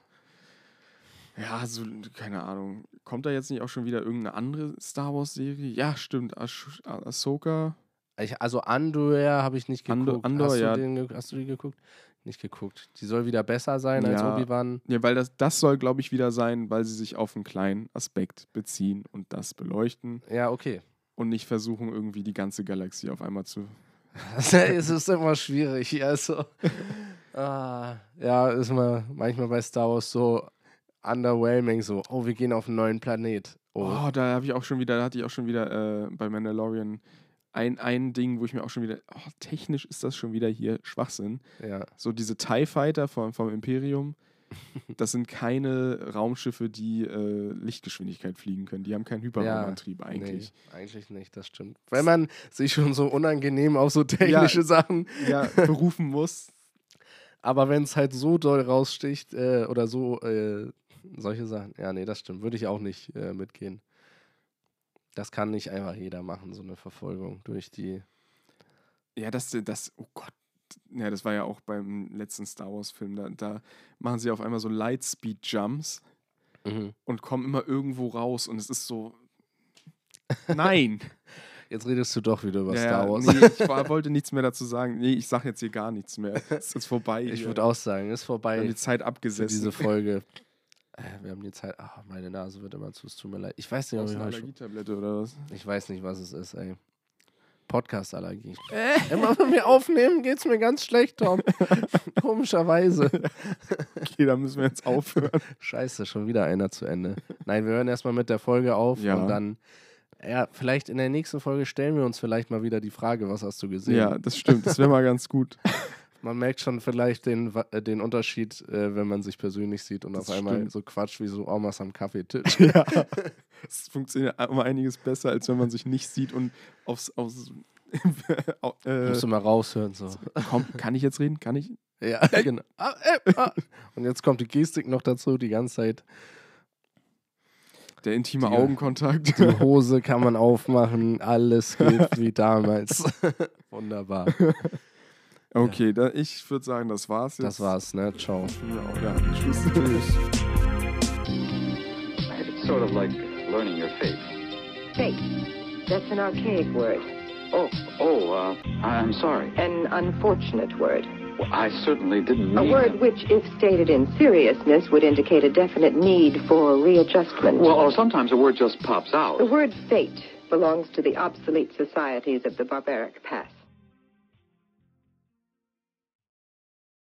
Ja, so, keine Ahnung. Kommt da jetzt nicht auch schon wieder irgendeine andere Star Wars-Serie? Ja, stimmt. Ash Ah- Ahsoka. Ich, also Andor habe ich nicht geguckt. Andor- Andor, hast, du ja. den, ge- hast du die geguckt? Nicht geguckt. Die soll wieder besser sein als Ja. Obi-Wan. Ja, weil das, das soll, glaube ich, wieder sein, weil sie sich auf einen kleinen Aspekt beziehen und das beleuchten Ja, okay. Und nicht versuchen, irgendwie die ganze Galaxie auf einmal zu. es ist immer schwierig. Also, ah, ja, ist mal manchmal bei Star Wars so underwhelming. So, oh, wir gehen auf einen neuen Planet. Oh, Oh, da habe ich auch schon wieder, da hatte ich auch schon wieder äh, bei Mandalorian ein, ein Ding, wo ich mir auch schon wieder, oh, technisch ist das schon wieder hier Schwachsinn. ja. So diese TIE Fighter vom, vom Imperium, das sind keine Raumschiffe, die äh, Lichtgeschwindigkeit fliegen können. Die haben keinen Hyperraumantrieb eigentlich. Nee, eigentlich nicht, das stimmt. Wenn man sich schon so unangenehm auf so technische Sachen, Ja, berufen muss. aber wenn es halt so doll raussticht äh, oder so, äh, solche Sachen, ja, nee, das stimmt, würde ich auch nicht äh, mitgehen. Das kann nicht einfach jeder machen, so eine Verfolgung durch die. Ja, das, das, oh Gott. Ja, das war ja auch beim letzten Star Wars-Film. Da, da machen sie auf einmal so Lightspeed-Jumps Mhm. und kommen immer irgendwo raus und es ist so. Nein! Jetzt redest du doch wieder über Ja, Star Wars. Nee, ich war, wollte nichts mehr dazu sagen. Nee, ich sag jetzt hier gar nichts mehr. Es ist vorbei. Ich würde auch sagen, ist Wir vorbei haben die Zeit abgesessen. diese Folge. Äh, Wir haben die Zeit. Ach, meine Nase wird immer zu. Es tut mir leid. Ich weiß nicht, ob ich schon, Allergietablette oder was? Ich weiß nicht, was es ist, ey. Podcast-Allergie. Immer wenn wir aufnehmen, geht's mir ganz schlecht, Tom. Komischerweise. Okay, da müssen wir jetzt aufhören. Scheiße, schon wieder einer zu Ende. Nein, wir hören erstmal mit der Folge auf Ja. und dann, ja, vielleicht in der nächsten Folge stellen wir uns vielleicht mal wieder die Frage, was hast du gesehen? Ja, das stimmt. Das wäre mal ganz gut. Man merkt schon vielleicht den, äh, den Unterschied, äh, wenn man sich persönlich sieht und Das auf einmal stimmt. so quatscht wie so Omas am Kaffeetisch. ja. Es funktioniert um einiges besser, als wenn man sich nicht sieht und aufs. aufs äh, Musst du mal raushören, so. komm, kann ich jetzt reden? Kann ich? Ja, genau. Ah, äh, ah. Und jetzt kommt die Gestik noch dazu, die ganze Zeit. Der intime Die- Augenkontakt. Die Hose kann man aufmachen, alles geht wie damals. Wunderbar. Okay, da, ich würde sagen, das war's jetzt. Das war's, ne? Ciao. Ja, ja tschüss. It's sort of like learning your fate. Fate. That's an archaic word. Oh, oh, uh, I'm sorry. An unfortunate word. Well, I certainly didn't mean A word which, if stated in seriousness, would indicate a definite need for readjustment. Well, or sometimes a word just pops out. the word fate belongs to the obsolete societies of the barbaric past.